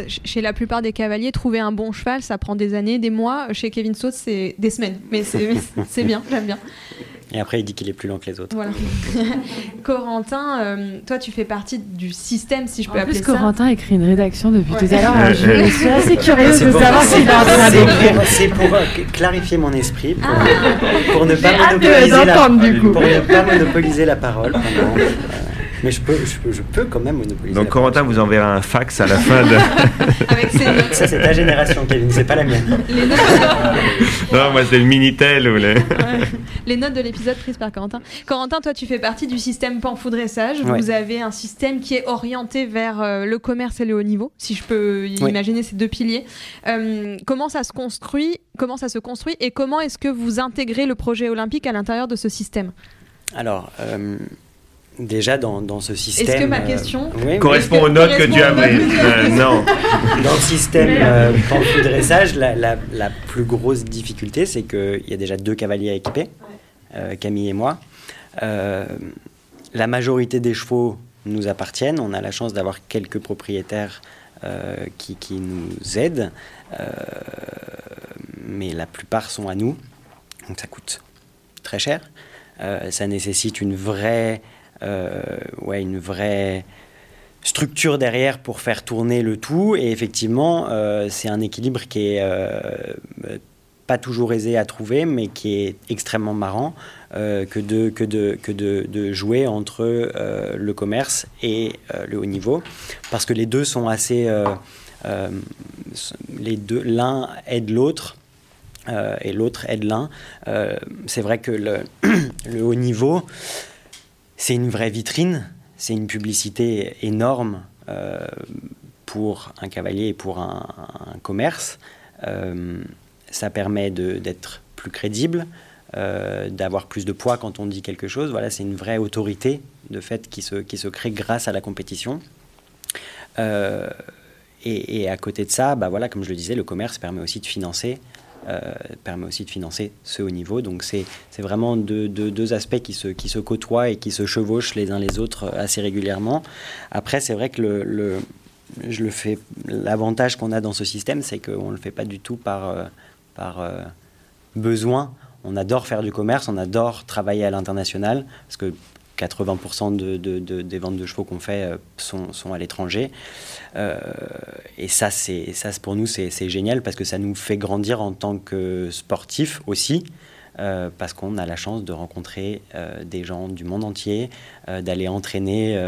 chez la plupart des cavaliers, trouver un bon cheval, ça prend des années, des mois. Chez Kevin Saut, c'est des semaines. Mais c'est bien, j'aime bien. Et après, il dit qu'il est plus lent que les autres. Voilà. Corentin, euh, toi, tu fais partie du système, si je peux En appeler plus, ça. Corentin écrit une rédaction depuis Ouais. tout à l'heure. Je suis assez curieuse C'est de pour- savoir s'il est en train c'est d'écrire. pour- C'est pour euh, clarifier mon esprit, pour, pour ne pas monopoliser la, l'entendre, du coup. pour ne pas monopoliser la parole. pendant, euh, mais je peux, je, peux, je peux quand même monopoliser. Donc Corentin vous enverra un fax à la fin de. Avec ses parole. Ça, c'est ta génération, Kevin, c'est pas la mienne. les notes, non, moi c'est le Minitel ou le. les notes de l'épisode prises par Corentin. Corentin, toi, tu fais partie du système Panfou Dressage. Ouais. Vous avez un système qui est orienté vers euh, le commerce et le haut niveau, si je peux Oui. imaginer ces deux piliers. Euh, comment ça se construit Comment ça se construit Et comment est-ce que vous intégrez le projet olympique à l'intérieur de ce système? Alors, euh, déjà dans, dans ce système. Est-ce que ma euh, question oui, Correspond que aux notes que tu avais. Euh, non. Dans le système euh, Panfou dressage, la, la- la plus grosse difficulté, c'est qu'il y a déjà deux cavaliers équipés, euh, Camille et moi. Euh, la majorité des chevaux nous appartiennent. On a la chance d'avoir quelques propriétaires euh, qui, qui nous aident, Euh, mais la plupart sont à nous, donc ça coûte très cher. Euh, ça nécessite une vraie, euh, ouais, une vraie structure derrière pour faire tourner le tout. Et effectivement, euh, c'est un équilibre qui est euh, euh, pas toujours aisé à trouver, mais qui est extrêmement marrant euh, que, de, que, de, que de, jouer entre euh, le commerce et euh, le haut niveau. Parce que les deux sont assez... euh, euh, les deux, l'un aide l'autre. euh, et l'autre aide l'un. Euh, c'est vrai que le, le haut niveau, c'est une vraie vitrine, c'est une publicité énorme euh, pour un cavalier et pour un, commerce. Euh, ça permet d'être plus crédible, euh, d'avoir plus de poids quand on dit quelque chose. Voilà, c'est une vraie autorité de fait qui se, qui se crée grâce à la compétition. Et, et à côté de ça, bah voilà, comme je le disais, le commerce permet aussi de financer, permet aussi de financer ce haut niveau. Donc c'est vraiment deux, deux- aspects qui se, qui se côtoient et qui se chevauchent les uns les autres assez régulièrement. Après, c'est vrai que le, le- je le fais. L'avantage qu'on a dans ce système, c'est qu'on ne le fait pas du tout par, euh, par euh, besoin. On adore faire du commerce, on adore travailler à l'international, parce que 80% de, de- de- des ventes de chevaux qu'on fait euh, sont, à l'étranger. Euh, et ça, c'est, pour nous, c'est, génial parce que ça nous fait grandir en tant que sportif aussi. euh, parce qu'on a la chance de rencontrer des gens du monde entier, d'aller entraîner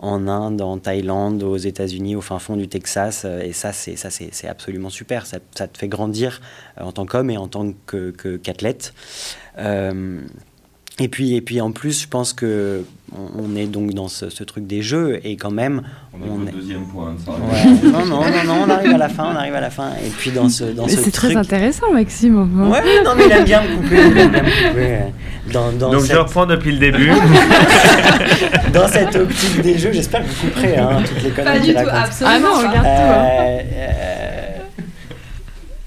en Inde, en Thaïlande, aux États-Unis, au fin fond du Texas. et ça, c'est, absolument super. Ça, te fait grandir en tant qu'homme et en tant qu'athlète. Euh, et puis, et puis en plus, je pense que on, on est donc dans ce, ce truc des jeux et quand même, on, est. deuxième point. Ouais, non, non, non, non, on arrive à la fin, on arrive à la fin. Et puis dans ce, dans Mais ce c'est truc. très intéressant, Maxime. enfin. Ouais, non, mais il aime bien me couper. Il bien. Dans, dans Donc cette, je reprends depuis le début. dans cette optique des jeux, j'espère que vous couperez hein, toutes les conneries Pas du tout, raconte. absolument. Ah non, regarde tout. hein. Euh, euh,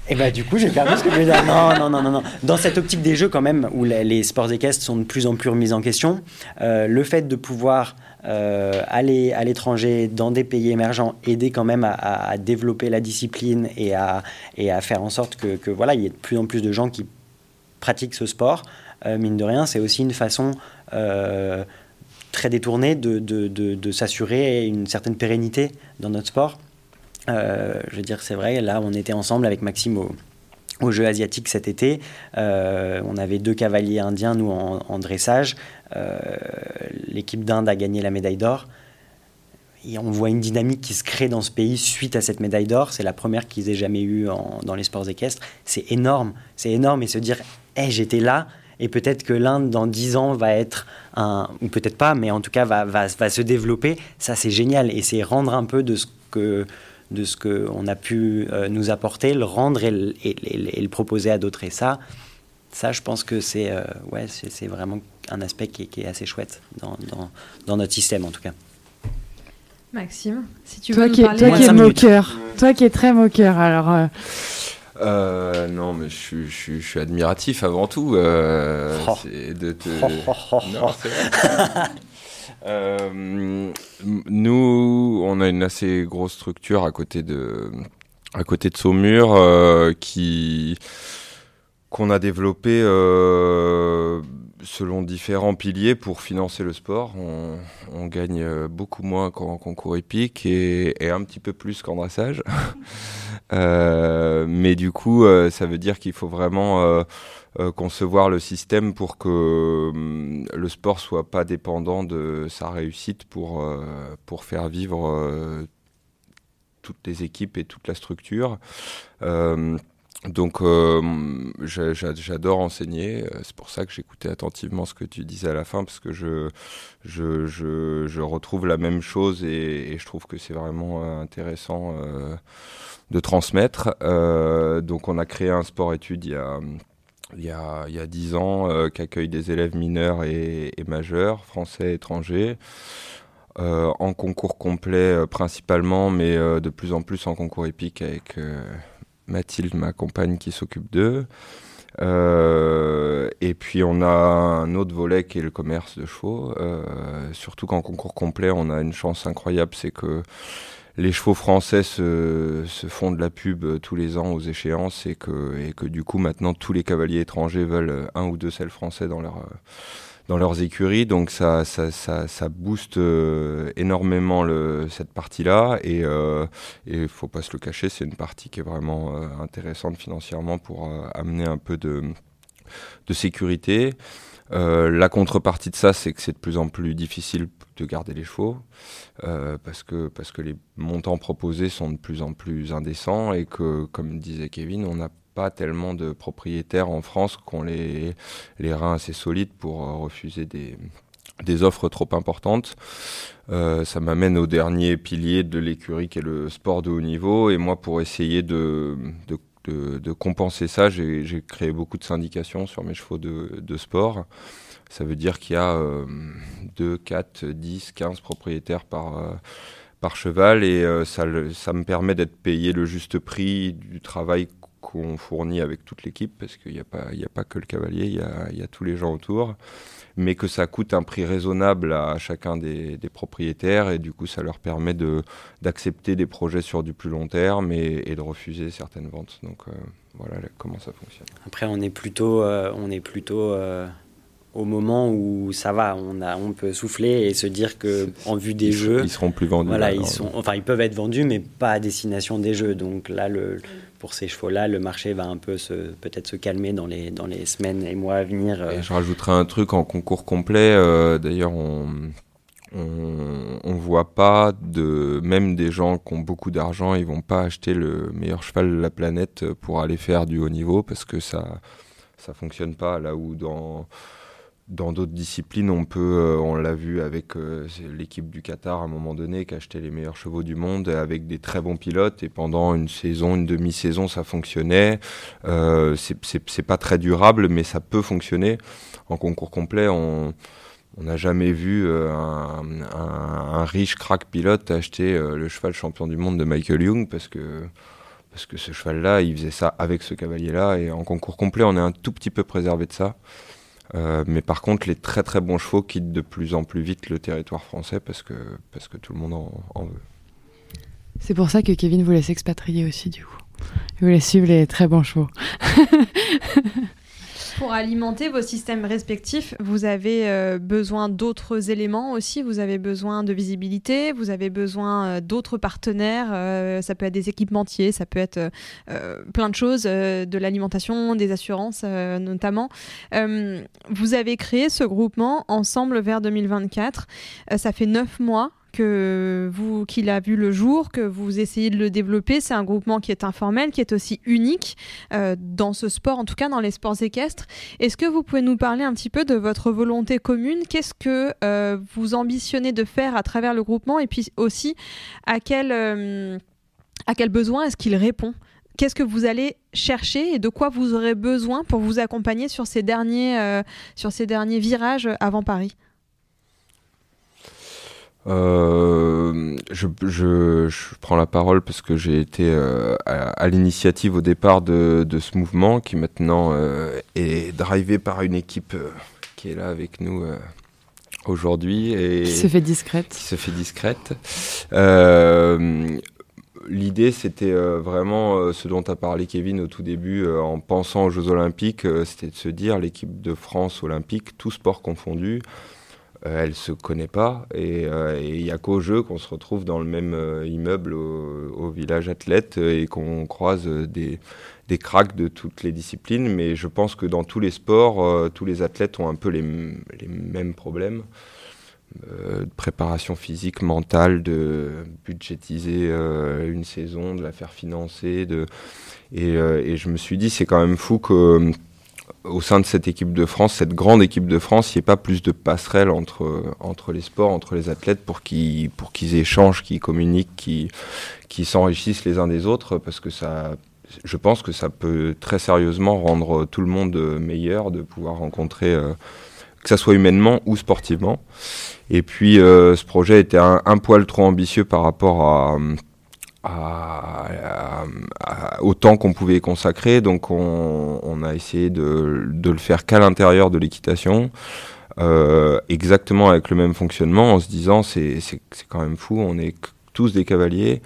Et bah du coup j'ai perdu ce que je voulais dire. Non, non, non, non, non. Dans cette optique des jeux quand même, où les, sports équestres sont de plus en plus remis en question, euh, le fait de pouvoir euh, aller à l'étranger, dans des pays émergents, aider quand même à, développer la discipline et à, et à faire en sorte que, voilà, il y ait de plus en plus de gens qui pratiquent ce sport, euh, mine de rien, c'est aussi une façon très détournée de, de, de s'assurer une certaine pérennité dans notre sport. Euh, je veux dire, c'est vrai, là, on était ensemble avec Maxime au, aux Jeux asiatiques cet été. Euh, on avait deux cavaliers indiens, nous, en, dressage. Euh, L'équipe d'Inde a gagné la médaille d'or. Et on voit une dynamique qui se crée dans ce pays suite à cette médaille d'or. C'est la première qu'ils aient jamais eue dans les sports équestres. C'est énorme. C'est énorme. Et se dire, hey, j'étais là. Et peut-être que l'Inde, dans 10 ans, va être un. Ou peut-être pas, mais en tout cas, va se développer. Ça, c'est génial. Et c'est rendre un peu de ce que de ce qu'on a pu euh, nous apporter, le rendre et, le- et- et- et le proposer à d'autres. Et ça, ça, je pense que c'est euh, ouais, c'est vraiment un aspect qui est, qui est assez chouette dans, dans, dans notre système, en tout cas. Maxime, si tu Toi veux qui, nous parler toi qui es moqueur, toi qui es très moqueur, alors euh, Euh, non, mais je suis, je, suis, je suis admiratif avant tout. Euh, Oh. c'est de te... Oh, oh, oh, Non, oh. c'est vrai. Euh, nous, on a une assez grosse structure à côté de, à côté de Saumur euh, qu'on a développé euh, selon différents piliers pour financer le sport. On, gagne beaucoup moins qu'en concours épique et, et, un petit peu plus qu'en dressage. euh, mais du coup, euh, ça veut dire qu'il faut vraiment euh, concevoir le système pour que hum, le sport soit pas dépendant de sa réussite pour, pour faire vivre toutes les équipes et toute la structure. Donc euh, j'adore enseigner, c'est pour ça que j'écoutais attentivement ce que tu disais à la fin, parce que je, retrouve la même chose et, je trouve que c'est vraiment intéressant euh, de transmettre. Euh, donc on a créé un sport-études il y a... Il y, a, il y a 10 ans, euh, qui accueille des élèves mineurs et, majeurs, français, étrangers, euh, en concours complet euh, principalement, mais de plus en plus en concours épique avec Mathilde, ma compagne, qui s'occupe d'eux. Euh, et puis on a un autre volet qui est le commerce de chevaux. Euh, surtout qu'en concours complet, on a une chance incroyable, c'est que les chevaux français se, font de la pub tous les ans aux échéances et que, et que du coup maintenant tous les cavaliers étrangers veulent un ou deux selles français dans leur dans leurs écuries, donc ça, ça, ça, booste euh, énormément cette partie-là, et il euh, et faut pas se le cacher, c'est une partie qui est vraiment euh, intéressante financièrement pour amener un peu de, de sécurité. La contrepartie de ça, c'est que c'est de plus en plus difficile de garder les chevaux parce que parce que les montants proposés sont de plus en plus indécents et que, comme disait Kevin, on n'a pas tellement de propriétaires en France qui ont les, les reins assez solides pour euh, refuser des, des offres trop importantes. Euh, ça m'amène au dernier pilier de l'écurie qui est le sport de haut niveau. Et moi, pour essayer de, de, de, compenser ça, j'ai créé beaucoup de syndications sur mes chevaux de, de sport. Ça veut dire qu'il y a euh, 2, 4, 10, 15 propriétaires par, euh, par cheval et ça, ça me permet d'être payé le juste prix du travail qu'on fournit avec toute l'équipe, parce qu'il n'y a, pas, a pas que le cavalier, il y a, y a, tous les gens autour, mais que ça coûte un prix raisonnable à chacun des, des propriétaires, et du coup ça leur permet d'accepter de, des projets sur du plus long terme et, et de refuser certaines ventes. Donc euh, voilà comment ça fonctionne. Après on est plutôt... Euh, on est plutôt euh au moment où ça va, on, a, on peut souffler et se dire que en vue des ils, jeux, ils seront plus vendus. Voilà, ils sont, enfin ils peuvent être vendus, mais pas à destination des jeux. Donc là, le, pour ces chevaux-là, le marché va un peu peut-être se calmer dans les, semaines et mois à venir. Et je rajouterai un truc en concours complet. Euh, D'ailleurs, on, on voit pas de même des gens qui ont beaucoup d'argent, ils vont pas acheter le meilleur cheval de la planète pour aller faire du haut niveau parce que ça ça fonctionne pas là où dans dans d'autres disciplines, on peut, euh, on l'a vu avec euh, l'équipe du Qatar à un moment donné, qui a acheté les meilleurs chevaux du monde avec des très bons pilotes. Et pendant une saison, une demi-saison, ça fonctionnait. Euh, c'est pas très durable, mais ça peut fonctionner. En concours complet, on n'a jamais vu euh, un, riche crack pilote acheter le cheval champion du monde de Michael Young parce que parce que ce cheval-là, il faisait ça avec ce cavalier-là. Et en concours complet, on est un tout petit peu préservé de ça. Euh, mais par contre, les très très bons chevaux quittent de plus en plus vite le territoire français parce que, parce que tout le monde en, en veut. C'est pour ça que Kevin voulait s'expatrier aussi, du coup. Il voulait suivre les très bons chevaux. Pour alimenter vos systèmes respectifs, vous avez euh, besoin d'autres éléments aussi. Vous avez besoin de visibilité, vous avez besoin euh, d'autres partenaires. Euh, ça peut être des équipementiers, ça peut être plein de choses, de l'alimentation, des assurances notamment. vous avez créé ce groupement ensemble vers 2024. ça fait neuf mois que vous qu'il a vu le jour, que vous essayez de le développer. C'est un groupement qui est informel, qui est aussi unique euh, dans ce sport, en tout cas dans les sports équestres. Est-ce que vous pouvez nous parler un petit peu de votre volonté commune? Qu'est-ce que euh, vous ambitionnez de faire à travers le groupement? Et puis aussi, à quel, euh, à quel besoin est-ce qu'il répond? Qu'est-ce que vous allez chercher et de quoi vous aurez besoin pour vous accompagner sur ces derniers, sur ces derniers virages avant Paris? Euh, je, je, je, prends la parole parce que j'ai été euh, à, à l'initiative au départ de, de, ce mouvement qui maintenant euh, est drivé par une équipe qui est là avec nous aujourd'hui et qui se fait discrète. Qui se fait discrète. L'idée, c'était vraiment ce dont a parlé Kevin au tout début en pensant aux Jeux Olympiques, c'était de se dire l'équipe de France olympique, tout sport confondu, elle se connaît pas et il n'y a qu'au jeu qu'on se retrouve dans le même immeuble au, village athlète et qu'on croise des, des cracks de toutes les disciplines. Mais je pense que dans tous les sports, tous les athlètes ont un peu les, les mêmes problèmes. Euh, de préparation physique, mentale, de budgétiser euh, une saison, de la faire financer. Euh, et je me suis dit, c'est quand même fou que au sein de cette équipe de France, cette grande équipe de France, il n'y ait pas plus de passerelles entre, entre les sports, entre les athlètes pour qu'ils pour qu'ils échangent, qu'ils communiquent, qu'ils s'enrichissent les uns des autres, parce que ça, je pense que ça peut très sérieusement rendre tout le monde meilleur de pouvoir rencontrer, que ça soit humainement ou sportivement. Et puis euh, ce projet était un, poil trop ambitieux par rapport à, au temps qu'on pouvait y consacrer. Donc on, a essayé de, le faire qu'à l'intérieur de l'équitation. Euh, exactement avec le même fonctionnement en se disant c'est quand même fou, on est tous des cavaliers.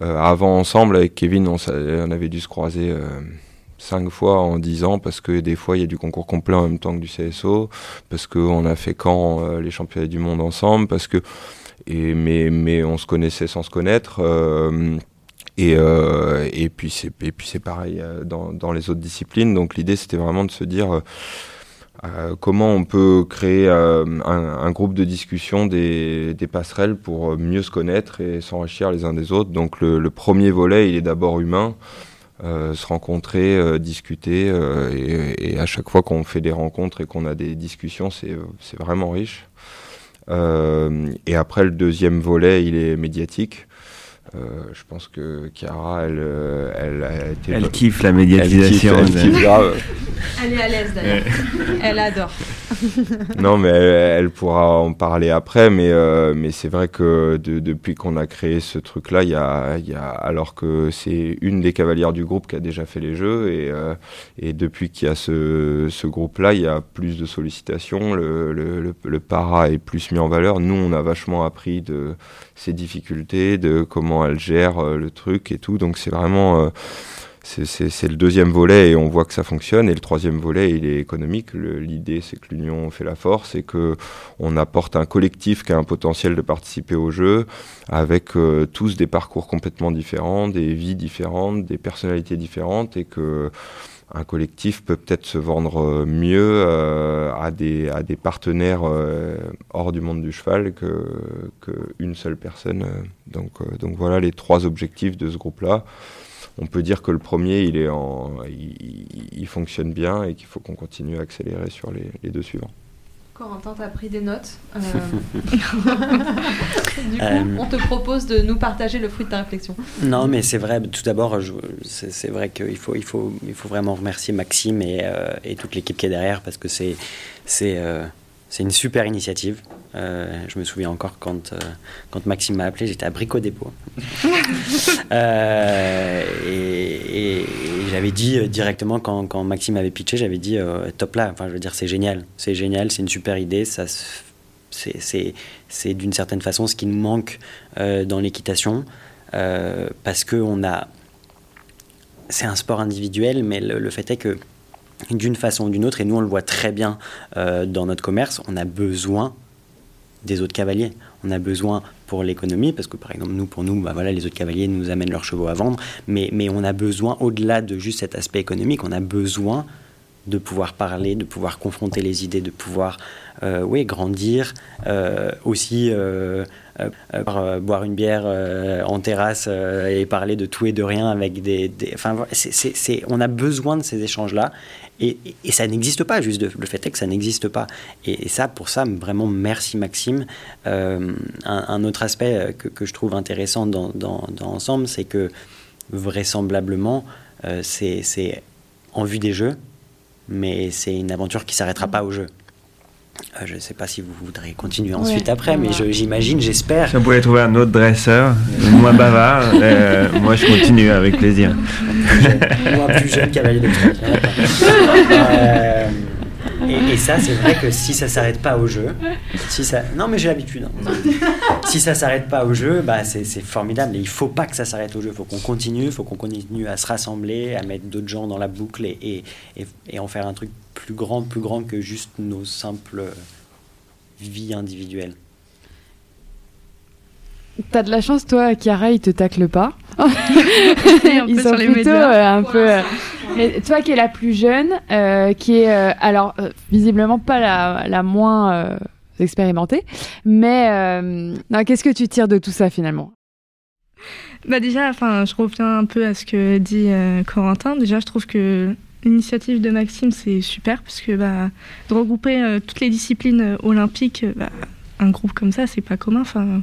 Euh, avant ensemble avec Kevin on, avait dû se croiser cinq fois en dix ans parce que des fois il y a du concours complet en même temps que du CSO, parce qu'on a fait quand euh, les championnats du monde ensemble, parce que mais on se connaissait sans se connaître. Euh, et, euh, et puis c'est pareil dans, dans les autres disciplines. Donc l'idée c'était vraiment de se dire comment on peut créer un, groupe de discussion des, passerelles pour mieux se connaître et s'enrichir les uns des autres. Donc le, premier volet il est d'abord humain. Euh, se rencontrer, euh, discuter. Euh, et, à chaque fois qu'on fait des rencontres et qu'on a des discussions, c'est vraiment riche. Et après, le deuxième volet, il est médiatique. Euh, je pense que Chiara, elle, euh, elle a été. Elle kiffe la médiatisation. Elle, kiffe, grave. elle est à l'aise d'ailleurs. elle adore. non, mais elle, pourra en parler après. Mais, euh, mais c'est vrai que de, depuis qu'on a créé ce truc-là, il y a, y a, alors que c'est une des cavalières du groupe qui a déjà fait les jeux, et, et depuis qu'il y a ce, ce groupe-là, il y a plus de sollicitations. Le, le, le, le para est plus mis en valeur. Nous, on a vachement appris de ses difficultés, de comment elle gère euh, le truc et tout. Donc c'est vraiment euh, c'est le deuxième volet et on voit que ça fonctionne. Et le troisième volet, il est économique. L'idée, c'est que l'union fait la force et que on apporte un collectif qui a un potentiel de participer au jeu, avec euh, tous des parcours complètement différents, des vies différentes, des personnalités différentes, et que un collectif peut peut-être se vendre euh, mieux euh, à, des, partenaires euh, hors du monde du cheval qu'une seule personne. Donc, voilà les trois objectifs de ce groupe-là. On peut dire que le premier, il, est fonctionne bien et qu'il faut qu'on continue à accélérer sur les deux suivants. Corentin, tu as pris des notes. Euh, du coup, euh, on te propose de nous partager le fruit de ta réflexion. Non, mais c'est vrai, tout d'abord, c'est vrai qu'il faut, il faut, il faut vraiment remercier Maxime et, euh, et toute l'équipe qui est derrière parce que c'est c'est une super initiative. Euh, je me souviens encore quand, euh, quand Maxime m'a appelé, j'étais à Brico Dépôt. euh, et, et, j'avais dit directement, quand, quand, Maxime avait pitché, j'avais dit top là, enfin je veux dire, c'est génial, c'est génial, c'est une super idée, ça c'est d'une certaine façon ce qui nous manque dans l'équitation, parce que on a. C'est un sport individuel, mais le, le fait est que d'une façon ou d'une autre, et nous on le voit très bien euh, dans notre commerce, on a besoin des autres cavaliers. On a besoin pour l'économie, parce que par exemple, nous, pour nous, bah voilà, les autres cavaliers nous amènent leurs chevaux à vendre, mais, mais on a besoin, au-delà de juste cet aspect économique, on a besoin de pouvoir parler, de pouvoir confronter les idées, de pouvoir euh, oui, grandir, euh, aussi euh, boire une bière en terrasse et parler de tout et de rien avec des... enfin, on a besoin de ces échanges-là et, ça n'existe pas, juste le fait est que ça n'existe pas. Et, ça, pour ça, vraiment, merci Maxime. Un, autre aspect que, que, je trouve intéressant dans, dans, dans Ensemble, c'est que vraisemblablement, c'est en vue des jeux, mais c'est une aventure qui s'arrêtera pas au jeu. Euh, je ne sais pas si vous voudrez continuer ensuite après, mais j'imagine, j'espère. Si on pouvait trouver un autre dresseur, moins bavard, euh, moi je continue avec plaisir. Moi plus jeune cavalier de euh, Et, ça, c'est vrai que si ça s'arrête pas au jeu, si ça, non mais j'ai l'habitude. Hein. si ça s'arrête pas au jeu, bah c'est formidable. Et il faut pas que ça s'arrête au jeu. Il faut qu'on continue, il faut qu'on continue à se rassembler, à mettre d'autres gens dans la boucle et, et, et, en faire un truc plus grand, plus grand que juste nos simples vies individuelles. T'as de la chance, toi, Chiara, ils te taclent pas. ils sont plutôt euh, un peu. Toi, qui es la plus jeune, euh, qui est euh, alors visiblement pas la, moins expérimentée, mais qu'est-ce que tu tires de tout ça finalement? Bah déjà, enfin, je reviens un peu à ce que dit Corentin. Déjà, je trouve que l'initiative de Maxime c'est super parce que bah, de regrouper toutes les disciplines olympiques, bah, un groupe comme ça, c'est pas commun. Enfin,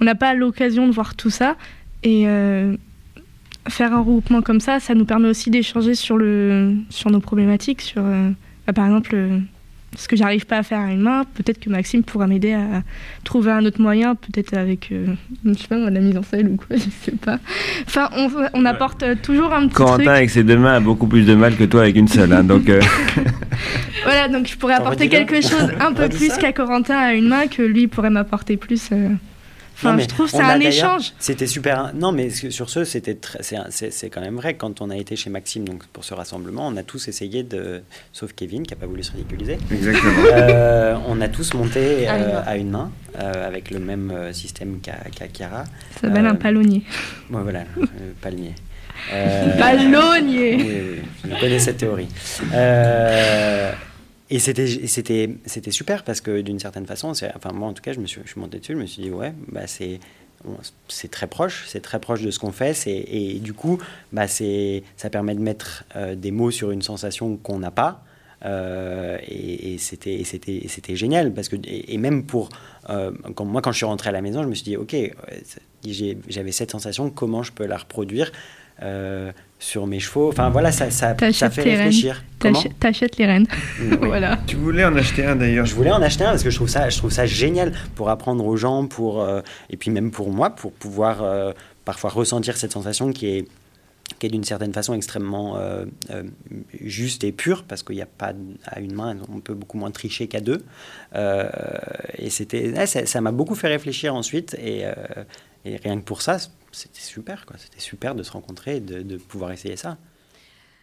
on n'a pas l'occasion de voir tout ça. Et euh, faire un regroupement comme ça, ça nous permet aussi d'échanger sur, le, sur nos problématiques. Sur, euh, bah, par exemple, euh, ce que j'arrive pas à faire à une main, peut-être que Maxime pourra m'aider à trouver un autre moyen, peut-être avec, je sais pas, la mise en scène ou quoi, je sais pas. Enfin, on, apporte toujours un petit Corentin avec ses deux mains a beaucoup plus de mal que toi avec une seule, hein, donc. voilà, donc je pourrais apporter quelque chose un peu plus qu'à Corentin à une main, que lui pourrait m'apporter plus je trouve c'est un échange. C'était super. Non, mais sur ce, c'était c'est quand même vrai. Quand on a été chez Maxime donc pour ce rassemblement, on a tous essayé de, sauf Kevin qui a pas voulu se ridiculiser. Exactement. Euh, on a tous monté à une main, euh, euh, avec le même système qu'à Chiara. Ça s'appelle un palonnier. Ouais, voilà, palmier. Palonnier. Oui, oui, je connais cette théorie. Euh, et c'était, super parce que d'une certaine façon, enfin moi en tout cas, je me suis, je suis monté dessus, je me suis dit ouais, bah c'est, c'est très proche, c'est très proche de ce qu'on fait, c'est, et, du coup, bah c'est, ça permet de mettre euh, des mots sur une sensation qu'on n'a pas. Euh, et, c'était, c'était, c'était génial parce que et, même pour euh, quand, moi quand je suis rentré à la maison je me suis dit ok j'avais cette sensation comment je peux la reproduire sur mes chevaux. Enfin voilà, ça, ça, ça fait réfléchir. T'achètes les rennes. voilà. Tu voulais en acheter un d'ailleurs. Je voulais en acheter un parce que je trouve ça, je trouve ça génial pour apprendre aux gens, pour euh, et puis même pour moi, pour pouvoir euh, parfois ressentir cette sensation qui est qui est d'une certaine façon extrêmement euh, juste et pure, parce qu'il n'y a pas à une main, on peut beaucoup moins tricher qu'à deux. et c'était, ça m'a beaucoup fait réfléchir ensuite, et, et rien que pour ça, c'était super, quoi. C'était super de se rencontrer et de, pouvoir essayer ça.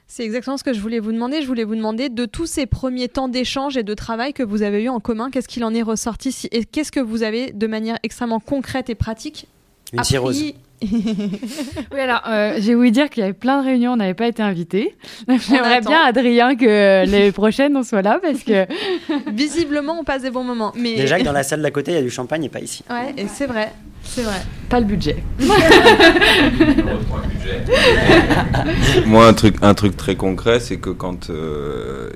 C'est exactement ce que je voulais vous demander. Je voulais vous demander de tous ces premiers temps d'échange et de travail que vous avez eu en commun, qu'est-ce qu'il en est ressorti et qu'est-ce que vous avez de manière extrêmement concrète et pratique Une cirrhose. oui, alors, euh, j'ai voulu dire qu'il y avait plein de réunions, on n'avait pas été invités. J'aimerais bien, Adrien, que les prochaines, on soit là parce que. Visiblement, on passe des bons moments. Mais... Déjà que dans la salle d'à côté, il y a du champagne et pas ici. Ouais, et c'est vrai. C'est vrai. Pas le budget. Moi, un truc, un truc très concret, c'est que quand euh,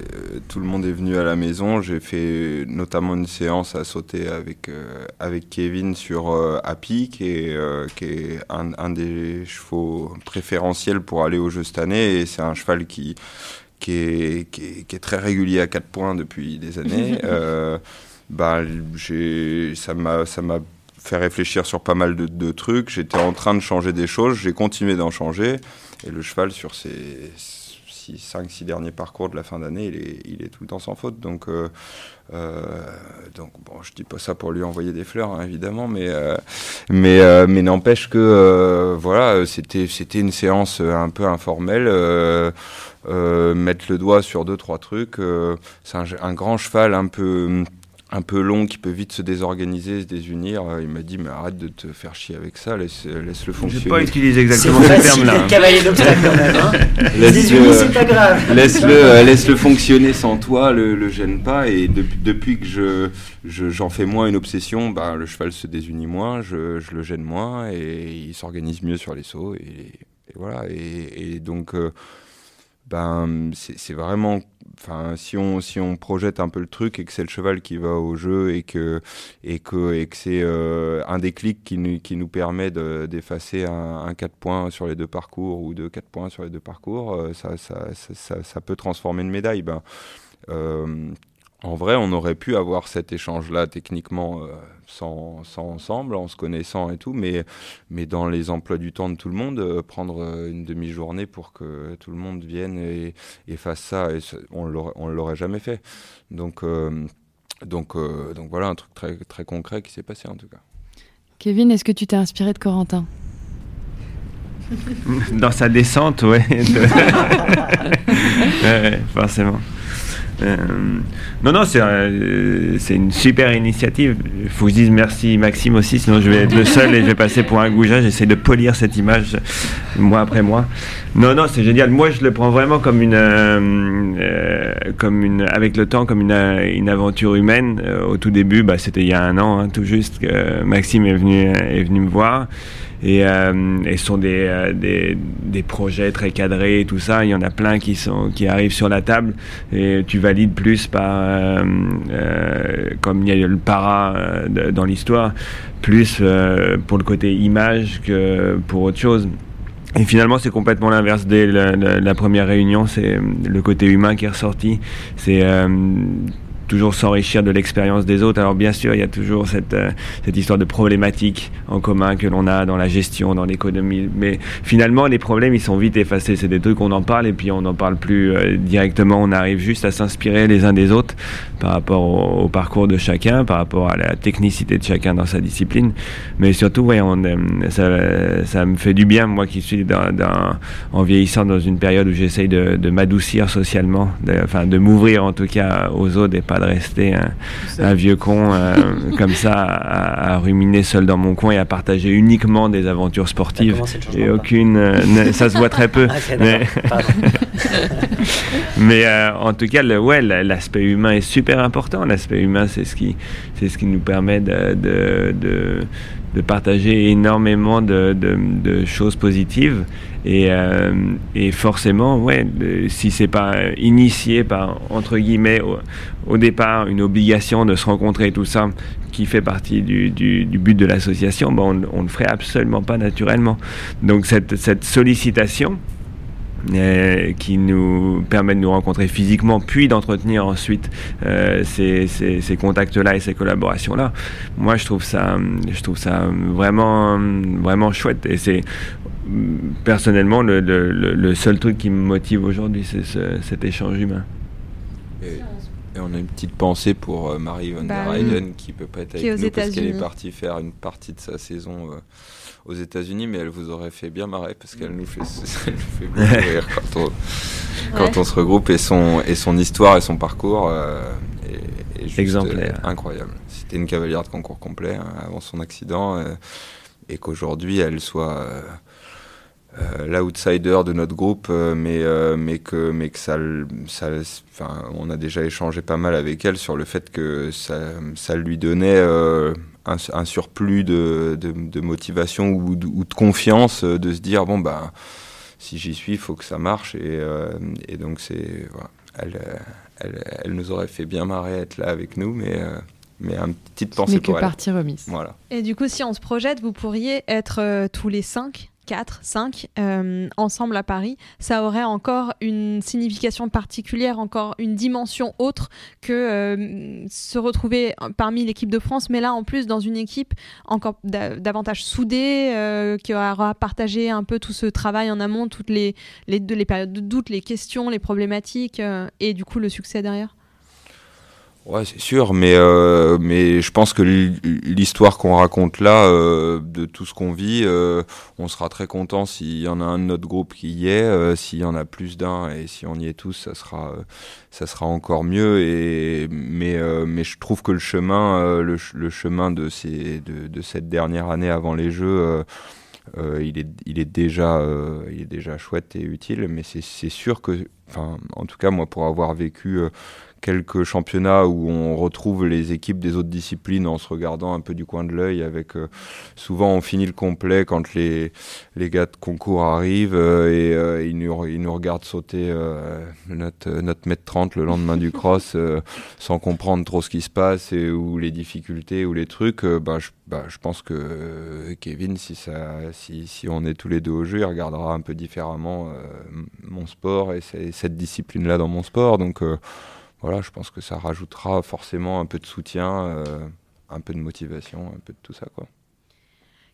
tout le monde est venu à la maison, j'ai fait notamment une séance à sauter avec, euh, avec Kevin sur euh, Happy, qui est, qui est un, un, des chevaux préférentiels pour aller au jeu cette année. Et c'est un cheval qui, qui, est, qui, est, qui est très régulier à 4 points depuis des années. bah, ça m'a fait réfléchir sur pas mal de, trucs. J'étais en train de changer des choses, j'ai continué d'en changer. Et le cheval, sur ses 5-6 derniers parcours de la fin d'année, il est, tout le temps sans faute. Donc, euh, euh, donc bon, je dis pas ça pour lui envoyer des fleurs, hein, évidemment, mais, euh, mais, mais n'empêche que voilà, c'était, une séance un peu informelle. mettre le doigt sur deux, trois trucs. c'est un, grand cheval un peu un peu long qui peut vite se désorganiser, se désunir. Euh, il m'a dit mais arrête de te faire chier avec ça, laisse, laisse le fonctionner. J'ai pas utilisé exactement ces termes-là. Cavalier d'obstacle quand même. Hein. laisse-le, laisse-le, euh, fonctionner sans toi, le, le gêne pas. Et depuis, depuis que je, j'en fais moins une obsession, bah, le cheval se désunit moins, je, je le gêne moins et il s'organise mieux sur les sauts. Et, voilà. Et, et donc euh, ben c'est vraiment enfin si on si on projette un peu le truc et que c'est le cheval qui va au jeu et que et que et que c'est euh, un déclic qui nous qui nous permet d'effacer un, un 4 points sur les deux parcours ou deux 4 points sur les deux parcours euh, ça, ça, ça, ça, peut transformer une médaille ben euh, en vrai, on aurait pu avoir cet échange-là techniquement sans, sans, ensemble, en se connaissant et tout, mais, mais dans les emplois du temps de tout le monde, prendre une demi-journée pour que tout le monde vienne et, et fasse ça, et on ne l'aurait jamais fait. Donc, donc, donc voilà, un truc très, très concret qui s'est passé en tout cas. Kevin, est-ce que tu t'es inspiré de Corentin? Dans sa descente, ouais. ouais forcément. Euh, non, non, c'est c'est une super initiative. Il faut que je dise merci Maxime aussi, sinon je vais être le seul et je vais passer pour un goujat. J'essaie de polir cette image mois après mois. Non, non, c'est génial. Moi, je le prends vraiment comme une, euh, comme une, avec le temps, comme une, une aventure humaine. Euh, au tout début, bah, c'était il y a un an, hein, tout juste, que Maxime est venu, est venu me voir. Et, euh, sont des, euh, des, des, projets très cadrés et tout ça. Il y en a plein qui, sont, qui arrivent sur la table et tu valides plus par, euh, comme il y a le para dans l'histoire, plus pour le côté image que pour autre chose. Et finalement, c'est complètement l'inverse. Dès la, première réunion, c'est le côté humain qui est ressorti. C'est toujours s'enrichir de l'expérience des autres. Alors bien sûr, il y a toujours cette, euh, cette histoire de problématiques en commun que l'on a dans la gestion, dans l'économie. Mais finalement, les problèmes, ils sont vite effacés. C'est des trucs qu'on en parle et puis on n'en parle plus euh, directement. On arrive juste à s'inspirer les uns des autres par rapport au, parcours de chacun, par rapport à la technicité de chacun dans sa discipline. Mais surtout, ouais, euh, ça, ça me fait du bien, moi qui suis en vieillissant dans une période où j'essaye de, m'adoucir socialement, de, enfin de m'ouvrir en tout cas aux autres de rester un, un vieux con euh, comme ça à, à, ruminer seul dans mon coin et à partager uniquement des aventures sportives. Et aucune euh, ça se voit très peu. Ah, mais, mais euh, en tout cas le, ouais l'aspect humain est super important. L'aspect humain c'est ce qui c'est ce qui nous permet de, de, de de partager énormément de, de choses positives et, euh, et, forcément ouais si c'est pas initié par entre guillemets au, au, départ une obligation de se rencontrer tout ça qui fait partie du, du, du but de l'association on, on ne le ferait absolument pas naturellement donc cette, cette sollicitation euh, qui nous permet de nous rencontrer physiquement, puis d'entretenir ensuite euh, ces, ces, ces contacts-là et ces collaborations-là. Moi, je trouve ça, je trouve ça vraiment, vraiment chouette. Et c'est personnellement le, le, le, seul truc qui me motive aujourd'hui, c'est ce, cet échange humain. Et, et, on a une petite pensée pour euh, Marie Van bah, der Heyden qui peut pas être avec nous parce qu'elle est partie faire une partie de sa saison. Euh, aux États-Unis, mais elle vous aurait fait bien marrer parce qu'elle nous fait, elle nous fait beaucoup rire quand, on, quand ouais. on se regroupe et son, et son histoire et son parcours euh, est, est juste exemplaire, euh, incroyable. C'était une cavalière de concours complet hein, avant son accident euh, et qu'aujourd'hui elle soit euh, l'outsider de notre groupe, euh, mais, euh, mais que, mais que ça, ça, enfin, on a déjà échangé pas mal avec elle sur le fait que ça, ça lui donnait un, un, surplus de, de, de motivation ou de, ou de, confiance de se dire bon bah si j'y suis, il faut que ça marche et, et donc c'est voilà, elle, elle, elle, nous aurait fait bien marrer être là avec nous, mais mais une petite pensée mais pour que elle. partie remise. Voilà. Et du coup, si on se projette, vous pourriez être euh, tous les cinq 4, 5 euh, ensemble à Paris, ça aurait encore une signification particulière, encore une dimension autre que euh, se retrouver parmi l'équipe de France, mais là en plus dans une équipe encore davantage soudée, euh, qui aura partagé un peu tout ce travail en amont, toutes les, les, périodes de doute, les questions, les problématiques, et du coup le succès derrière. Ouais, c'est sûr, mais euh, mais je pense que l'histoire qu'on raconte là, euh, de tout ce qu'on vit, euh, on sera très content s'il y en a un de notre groupe qui y est, euh, s'il y en a plus d'un et si on y est tous, ça sera ça sera encore mieux. Et mais euh, mais je trouve que le chemin euh, le, le, chemin de ces de, de, cette dernière année avant les Jeux. Euh, il, est, il, est déjà, euh, il est déjà chouette et utile, mais c'est sûr que, en tout cas, moi, pour avoir vécu euh, quelques championnats où on retrouve les équipes des autres disciplines en se regardant un peu du coin de l'œil avec euh, souvent on finit le complet quand les les gars de concours arrivent euh, et euh, ils nous ils nous regardent sauter notre notre mètre 30 le lendemain du cross sans comprendre trop ce qui se passe ou les difficultés ou les trucs bah je bah, je pense que Kevin, si, ça, si, si on est tous les deux au jeu, il regardera un peu différemment mon sport et cette discipline-là dans mon sport. Donc, voilà, je pense que ça rajoutera forcément un peu de soutien, un peu de motivation, un peu de tout ça. Quoi.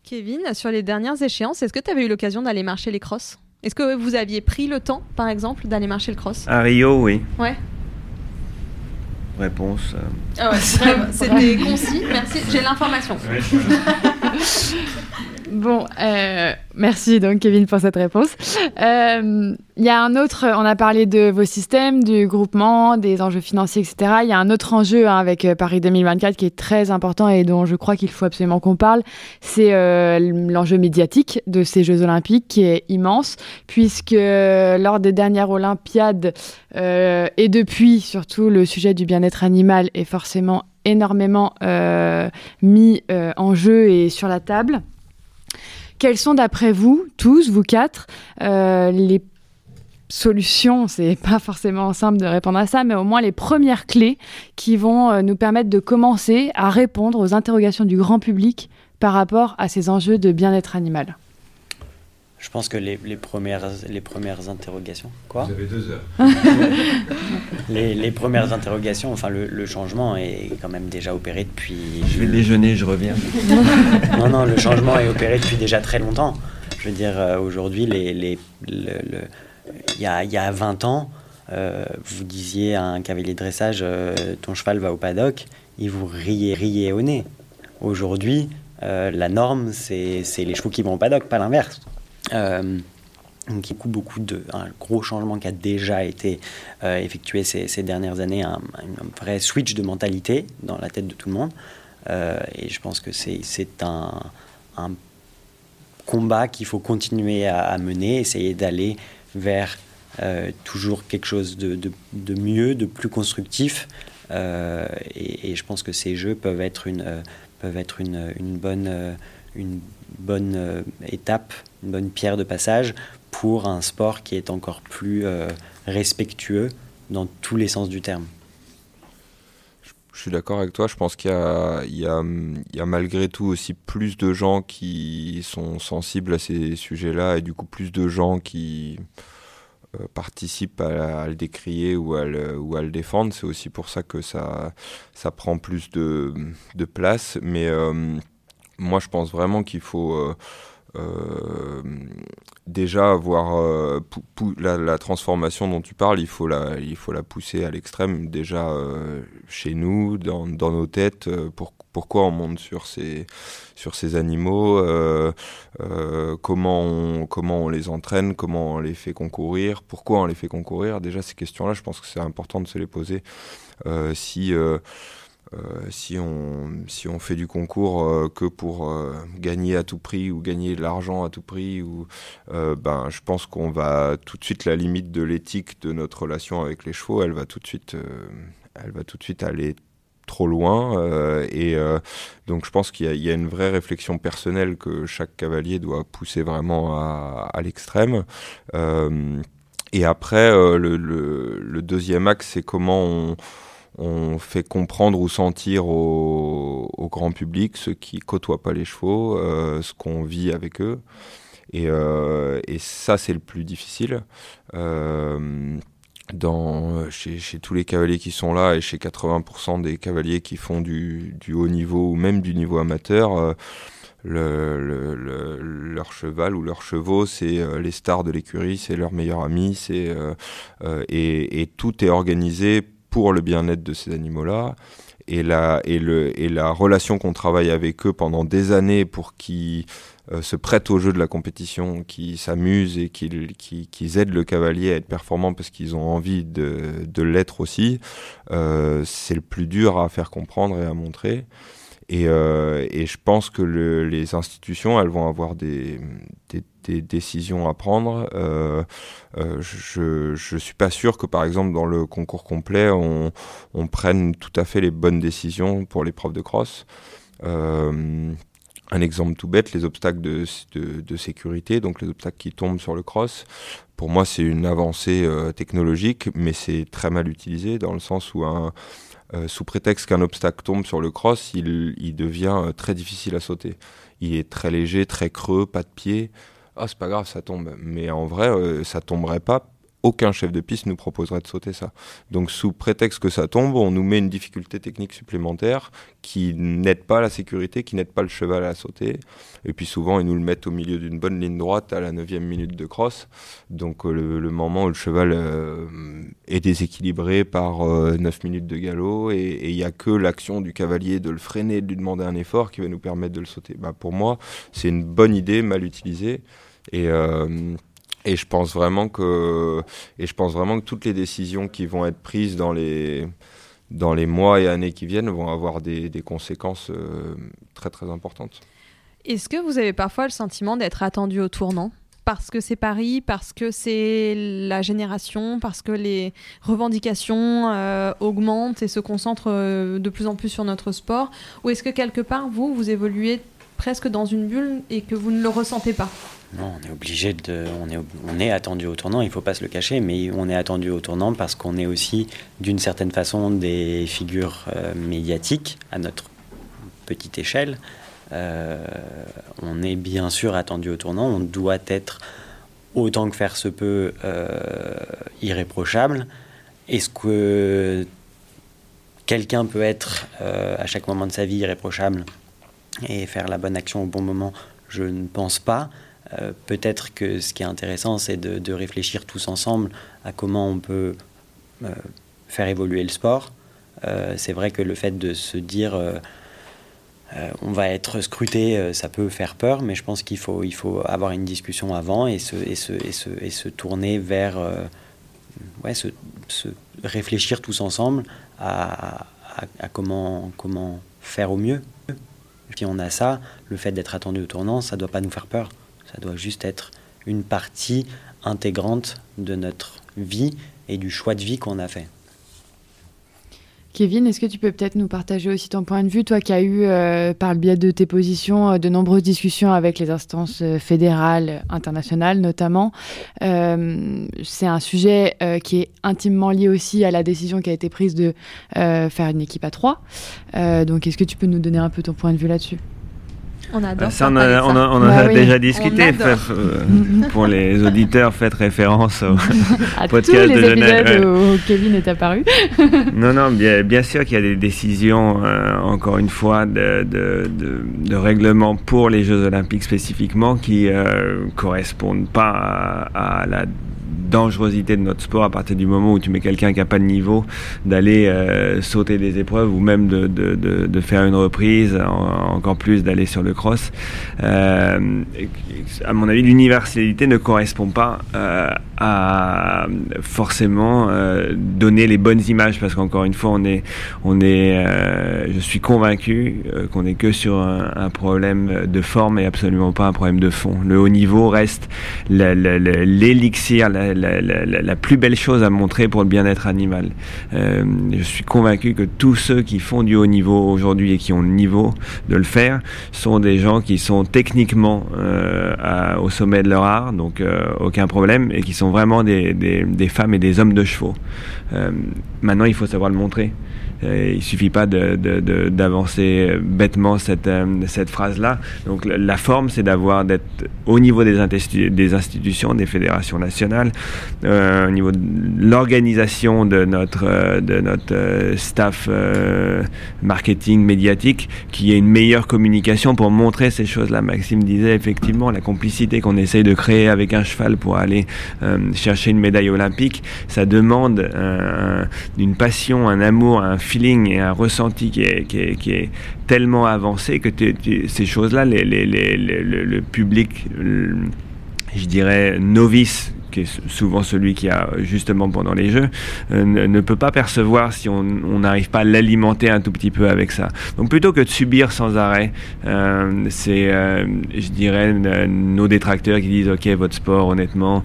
Kevin, sur les dernières échéances, est-ce que tu avais eu l'occasion d'aller marcher les crosses? Est-ce que vous aviez pris le temps, par exemple, d'aller marcher le cross? À Rio, oui. Ouais. Réponse. euh, Ah ouais, c'était concis, merci, j'ai l'information. Bon, euh, merci donc Kevin pour cette réponse. Euh, Il y a un autre, on a parlé de vos systèmes, du groupement, des enjeux financiers, etc. Il y a un autre enjeu hein, avec euh, Paris 2024 qui est très important et dont je crois qu'il faut absolument qu'on parle. C'est l'enjeu médiatique de ces Jeux Olympiques qui est immense puisque lors des dernières Olympiades et depuis surtout le sujet du bien-être animal est forcément énormément mis en jeu et sur la table. Quelles sont d'après vous, tous, vous quatre, euh, les solutions, c'est pas forcément simple de répondre à ça, mais au moins les premières clés qui vont euh, nous permettre de commencer à répondre aux interrogations du grand public par rapport à ces enjeux de bien-être animal Je pense que les, les premières, les premières interrogations. Quoi Vous avez deux heures. les, les premières interrogations, enfin, le, le changement est quand même déjà opéré depuis. Je vais déjeuner, je reviens. non, non, le changement est opéré depuis déjà très longtemps. Je veux dire, euh, aujourd'hui, les, les, le, le- il y, a, il y a 20 ans, euh, vous disiez à un cavalier de dressage euh, ton cheval va au paddock, il vous riait, riait au nez. Aujourd'hui, euh, la norme, c'est c'est les chevaux qui vont au paddock, pas l'inverse. Euh, donc, beaucoup, beaucoup de, un gros changement qui a déjà été euh, effectué ces, ces dernières années, un, vrai switch de mentalité dans la tête de tout le monde. Euh, et je pense que c'est un, un combat qu'il faut continuer à, mener, essayer d'aller vers euh, toujours quelque chose de, de- mieux, de plus constructif. Et, et je pense que ces jeux peuvent être une, peuvent être une, une bonne, une bonne euh, étape, une bonne pierre de passage pour un sport qui est encore plus euh, respectueux dans tous les sens du terme. Je suis d'accord avec toi. Je pense qu'il y a, malgré tout aussi plus de gens qui sont sensibles à ces sujets-là et du coup plus de gens qui euh, participent à, le décrier ou à le, défendre. C'est aussi pour ça que ça, prend plus de, de place. Mais moi, je pense vraiment qu'il faut... euh, euh, déjà avoir euh, la, transformation dont tu parles, il faut la, il faut la pousser à l'extrême déjà chez nous, dans, nos têtes. pour, pourquoi on monte sur ces, sur ces animaux comment, on, comment on les entraîne, comment on les fait concourir, pourquoi on les fait concourir. Déjà ces questions-là, je pense que c'est important de se les poser. Si si, on, si on fait du concours euh, que pour euh, gagner à tout prix ou gagner de l'argent à tout prix, ou, euh, ben, je pense qu'on va tout de suite, la limite de l'éthique de notre relation avec les chevaux, elle va tout de suite, euh, elle va tout de suite aller trop loin. euh, et euh, donc je pense qu'il y, a- une vraie réflexion personnelle que chaque cavalier doit pousser vraiment à, l'extrême. Euh, et après, euh, le- le deuxième axe, c'est comment on, on fait comprendre ou sentir au, grand public, ceux qui côtoient pas les chevaux, euh, ce qu'on vit avec eux. Et, euh, ça, c'est le plus difficile. Euh, dans, chez, tous les cavaliers qui sont là et chez 80% des cavaliers qui font du, haut niveau ou même du niveau amateur, le, le- le- leur cheval ou leurs chevaux, c'est les stars de l'écurie, c'est leurs meilleurs amis, c'est et tout est organisé pour le bien-être de ces animaux-là. Et la, et, le, et la relation qu'on travaille avec eux pendant des années pour qu'ils euh, se prêtent au jeu de la compétition, qu'ils s'amusent et qu'ils aident le cavalier à être performant parce qu'ils ont envie de, de l'être aussi, euh, c'est le plus dur à faire comprendre et à montrer. Et, euh, et je pense que le- les institutions, elles vont avoir des, décisions à prendre. Euh, euh, je je suis pas sûr que, par exemple, dans le concours complet, on, prenne tout à fait les bonnes décisions pour l'épreuve de cross. Un exemple tout bête, les obstacles de, sécurité, donc les obstacles qui tombent sur le cross. Pour moi, c'est une avancée technologique, mais c'est très mal utilisé dans le sens où un, euh, sous prétexte qu'un obstacle tombe sur le cross, il, devient euh, très difficile à sauter. Il est très léger, très creux, pas de pied. Ah, c'est pas grave, ça tombe. Mais en vrai, euh, ça tomberait pas aucun chef de piste nous proposerait de sauter ça. Donc sous prétexte que ça tombe, on nous met une difficulté technique supplémentaire qui n'aide pas la sécurité, qui n'aide pas le cheval à sauter. Et puis souvent, ils nous le mettent au milieu d'une bonne ligne droite à la 9 minute de cross. Donc euh, le, moment où le cheval euh, est déséquilibré par 9 euh, minutes de galop et il n'y a que l'action du cavalier de le freiner, de lui demander un effort qui va nous permettre de le sauter. Bah, pour moi, c'est une bonne idée mal utilisée. Et et je pense vraiment que et je pense vraiment que toutes les décisions qui vont être prises dans les dans les mois et années qui viennent vont avoir des, conséquences euh, très très importantes. Est-ce que vous avez parfois le sentiment d'être attendu au tournant? Parce que c'est Paris, parce que c'est la génération, parce que les revendications euh, augmentent et se concentrent euh, de plus en plus sur notre sport? Ou est-ce que quelque part, vous, vous évoluez presque dans une bulle et que vous ne le ressentez pas? Non, on est obligé de. On est, attendu au tournant, il ne faut pas se le cacher, mais on est attendu au tournant parce qu'on est aussi, d'une certaine façon, des figures euh, médiatiques à notre petite échelle. Euh, on est bien sûr attendu au tournant, on doit être autant que faire se peut euh, irréprochable. Est-ce que quelqu'un peut être à chaque moment de sa vie irréprochable et faire la bonne action au bon moment? Je ne pense pas. Euh, peut-être que ce qui est intéressant, c'est de, réfléchir tous ensemble à comment on peut euh, faire évoluer le sport. Euh, c'est vrai que le fait de se dire on va être scruté, ça peut faire peur, mais je pense qu'il faut, il faut avoir une discussion avant et se, et se, et se, et se tourner vers. ouais, se, réfléchir tous ensemble à, à, comment, comment faire au mieux. Si on a ça, le fait d'être attendu au tournant, ça ne doit pas nous faire peur. Ça doit juste être une partie intégrante de notre vie et du choix de vie qu'on a fait. Kevin, est-ce que tu peux peut-être nous partager aussi ton point de vue, toi qui as eu, euh, par le biais de tes positions, euh, de nombreuses discussions avec les instances euh, fédérales, internationales notamment. c'est un sujet qui est intimement lié aussi à la décision qui a été prise de faire une équipe à trois. donc est-ce que tu peux nous donner un peu ton point de vue là-dessus? On adore. Ça, on, a, on, a, bah déjà discuté. Euh, pour les auditeurs, faites référence au à podcast tous les de Genève. Où Kevin est apparu. non, non, bien, bien sûr qu'il y a des décisions, euh, encore une fois, de, de, de, de, règlement pour les Jeux Olympiques spécifiquement qui euh, correspondent pas à, à la dangerosité de notre sport à partir du moment où tu mets quelqu'un qui n'a pas de niveau d'aller euh, sauter des épreuves ou même de, de, de, faire une reprise, encore plus d'aller sur le cross. Euh, à mon avis, l'universalité ne correspond pas euh, à forcément euh, donner les bonnes images parce qu'encore une fois, on est, on est, je suis convaincu qu'on n'est que sur un, problème de forme et absolument pas un problème de fond. Le haut niveau reste l'élixir, la, la, plus belle chose à montrer pour le bien-être animal. Euh, je suis convaincu que tous ceux qui font du haut niveau aujourd'hui et qui ont le niveau de le faire sont des gens qui sont techniquement euh, au sommet de leur art, donc euh, aucun problème, et qui sont vraiment des, femmes et des hommes de chevaux. Maintenant, il faut savoir le montrer. Euh, il suffit pas d'avancer de, bêtement cette, euh, cette phrase-là. Donc la forme, c'est d'avoir d'être au niveau des, des, institutions, des fédérations nationales, euh, au niveau de l'organisation de notre, euh, de notre staff euh, marketing médiatique, qui ait une meilleure communication pour montrer ces choses-là. Maxime disait effectivement la complicité qu'on essaye de créer avec un cheval pour aller chercher une médaille olympique, ça demande une passion, un amour, un feeling et un ressenti qui est, tellement avancé que ces choses-là, le public, je dirais, novice qui est souvent celui qui a justement pendant les jeux, euh, ne, peut pas percevoir si on n'arrive pas à l'alimenter un tout petit peu avec ça. Donc plutôt que de subir sans arrêt, euh, c'est, euh, je dirais, nos détracteurs qui disent ok votre sport honnêtement,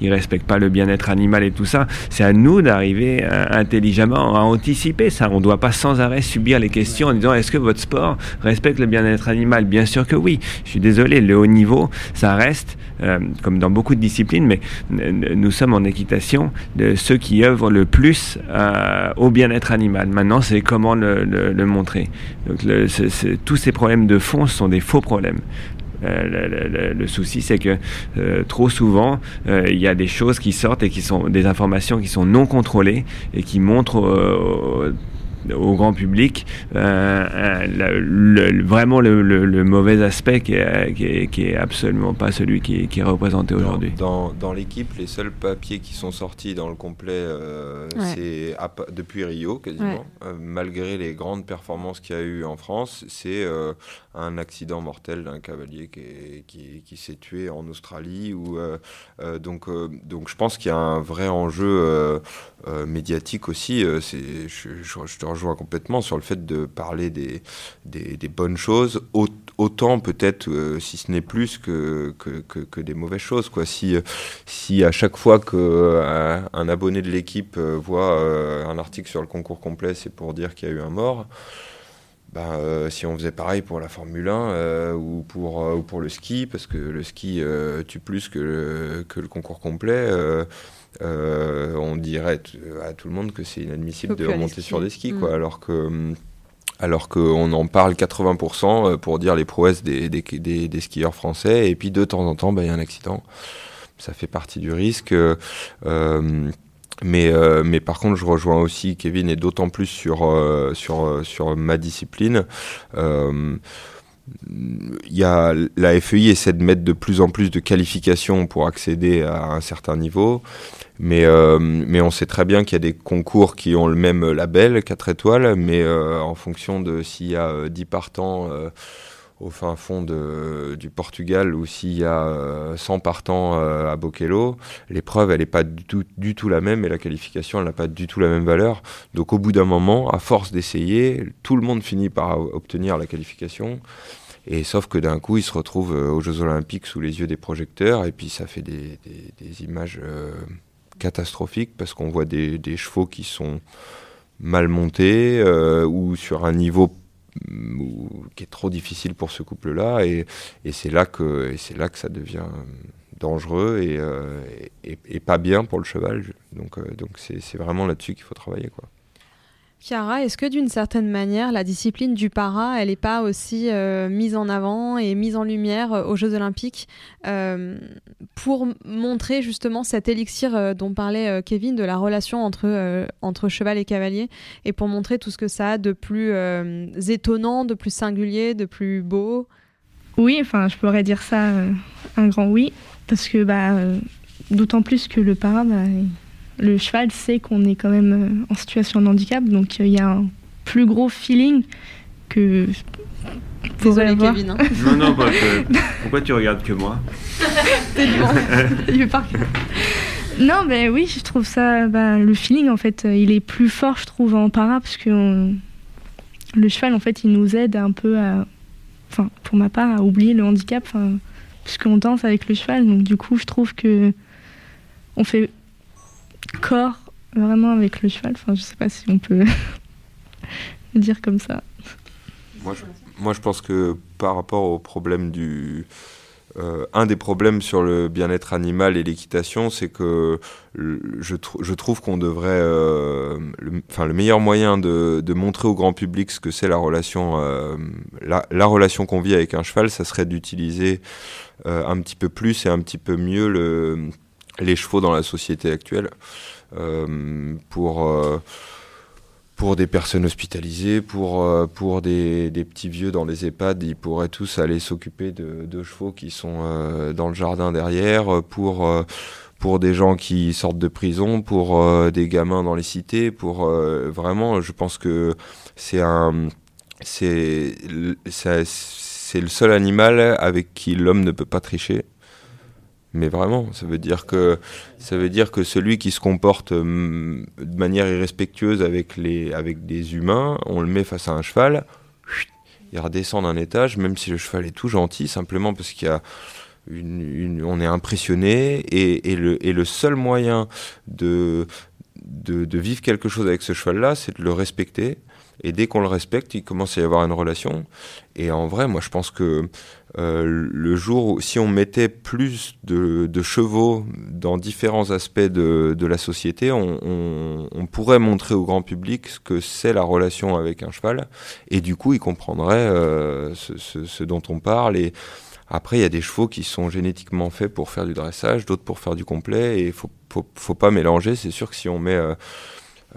il respecte pas le bien-être animal et tout ça. C'est à nous d'arriver intelligemment à anticiper ça. On ne doit pas sans arrêt subir les questions en disant est-ce que votre sport respecte le bien-être animal? Bien sûr que oui. Je suis désolé, le haut niveau, ça reste comme dans beaucoup de disciplines mais nous sommes en équitation de ceux qui œuvrent le plus euh, au bien-être animal. Maintenant, c'est comment le, montrer. Donc, tous ces problèmes de fond sont des faux problèmes le, le, souci, c'est que trop souvent, il y a des choses qui sortent et qui sont des informations qui sont non contrôlées et qui montrent au grand public euh, euh le, vraiment le, le, mauvais aspect qui est, qui est, qui est, absolument pas celui qui, qui est représenté aujourd'hui. Dans, dans, l'équipe, les seuls papiers qui sont sortis dans le complet, euh, c'est depuis Rio quasiment, euh, malgré les grandes performances qu'il y a eu en France, c'est euh, un accident mortel d'un cavalier qui, qui, qui s'est tué en Australie. Ou, donc, donc je pense qu'il y a un vrai enjeu médiatique aussi. c'est je, je, je te rejoins complètement sur le fait de parler des, bonnes choses, autant peut-être, euh, si ce n'est plus, que, des mauvaises choses. Quoi. Si, si à chaque fois qu'un euh, abonné de l'équipe euh, voit un article sur le concours complet, c'est pour dire qu'il y a eu un mort. Ben, si on faisait pareil pour la Formule 1 ou, pour, ou pour le ski, parce que le ski tue plus que le concours complet, euh, on dirait à tout le monde que c'est inadmissible de remonter sur des skis, quoi, mm. alors que alors qu'on en parle 80% euh, pour dire les prouesses des, des, skieurs français, et puis de temps en temps, bah, il y a un accident. Ça fait partie du risque. Euh, mais, mais par contre, je rejoins aussi Kevin, et d'autant plus sur, sur, sur ma discipline. y a, la FEI essaie de mettre de plus en plus de qualifications pour accéder à un certain niveau. Mais, euh, mais on sait très bien qu'il y a des concours qui ont le même label, 4 étoiles, mais euh, en fonction de s'il y a 10 euh, partants au fin fond du Portugal ou s'il y a 100 partants à Boquelo, l'épreuve, elle n'est pas du tout, du tout, la même et la qualification, elle n'a pas du tout la même valeur. Donc au bout d'un moment, à force d'essayer, tout le monde finit par obtenir la qualification. Et sauf que d'un coup, il se retrouve aux Jeux Olympiques sous les yeux des projecteurs et puis ça fait des, des images catastrophique parce qu'on voit des, chevaux qui sont mal montés euh, ou sur un niveau mm, qui est trop difficile pour ce couple-là et, c'est là que c'est là que ça devient dangereux euh, et, et, pas bien pour le cheval donc euh, donc c'est vraiment là-dessus qu'il faut travailler quoi. Chiara, est-ce que d'une certaine manière, la discipline du para, elle n'est pas aussi euh, mise en avant et mise en lumière euh, aux Jeux Olympiques euh, pour montrer justement cet élixir dont parlait Kevin de la relation entre, entre cheval et cavalier et pour montrer tout ce que ça a de plus étonnant, de plus singulier, de plus beau? Oui, enfin, je pourrais dire ça un grand oui, parce que bah, d'autant plus que le para, bah, le cheval sait qu'on est quand même euh, en situation de handicap, donc euh, il y a un plus gros feeling que. Désolé Kevin. Hein. Non, non, pourquoi tu regardes que moi? Non, mais oui, je trouve ça. Bah, le feeling, en fait, il est plus fort, je trouve, en para, parce que le cheval, en fait, il nous aide un peu à. Enfin, pour ma part, à oublier le handicap, puisqu'on danse avec le cheval. Donc, du coup, je trouve que. On fait corps vraiment avec le cheval. Enfin, je sais pas si on peut dire comme ça. Moi je, moi, je pense que par rapport au problème du. Euh, un des problèmes sur le bien-être animal et l'équitation, c'est que je, je, trouve qu'on devrait. Euh, le, meilleur moyen de, montrer au grand public ce que c'est la relation, euh, la, la, relation qu'on vit avec un cheval, ça serait d'utiliser un petit peu plus et un petit peu mieux le les chevaux dans la société actuelle euh, pour euh, pour des personnes hospitalisées, pour, euh, pour des, petits vieux dans les EHPAD, ils pourraient tous aller s'occuper de, chevaux qui sont dans le jardin derrière, pour, pour des gens qui sortent de prison, pour des gamins dans les cités, pour vraiment, je pense que c'est un, c'est le seul animal avec qui l'homme ne peut pas tricher. Mais vraiment, ça veut dire que ça veut dire que celui qui se comporte hum, de manière irrespectueuse avec les avec des humains, on le met face à un cheval, il redescend d'un étage, même si le cheval est tout gentil, simplement parce qu'il y a une, on est impressionné et, le, et le seul moyen de, de vivre quelque chose avec ce cheval-là, c'est de le respecter. Et dès qu'on le respecte, il commence à y avoir une relation. Et en vrai, moi, je pense que euh, le jour où, si on mettait plus de, chevaux dans différents aspects de, la société, on, pourrait montrer au grand public ce que c'est la relation avec un cheval, et du coup, il comprendrait euh, ce, dont on parle. Et Après, il y a des chevaux qui sont génétiquement faits pour faire du dressage, d'autres pour faire du complet, et il faut, faut, faut, pas mélanger. C'est sûr que si on met euh,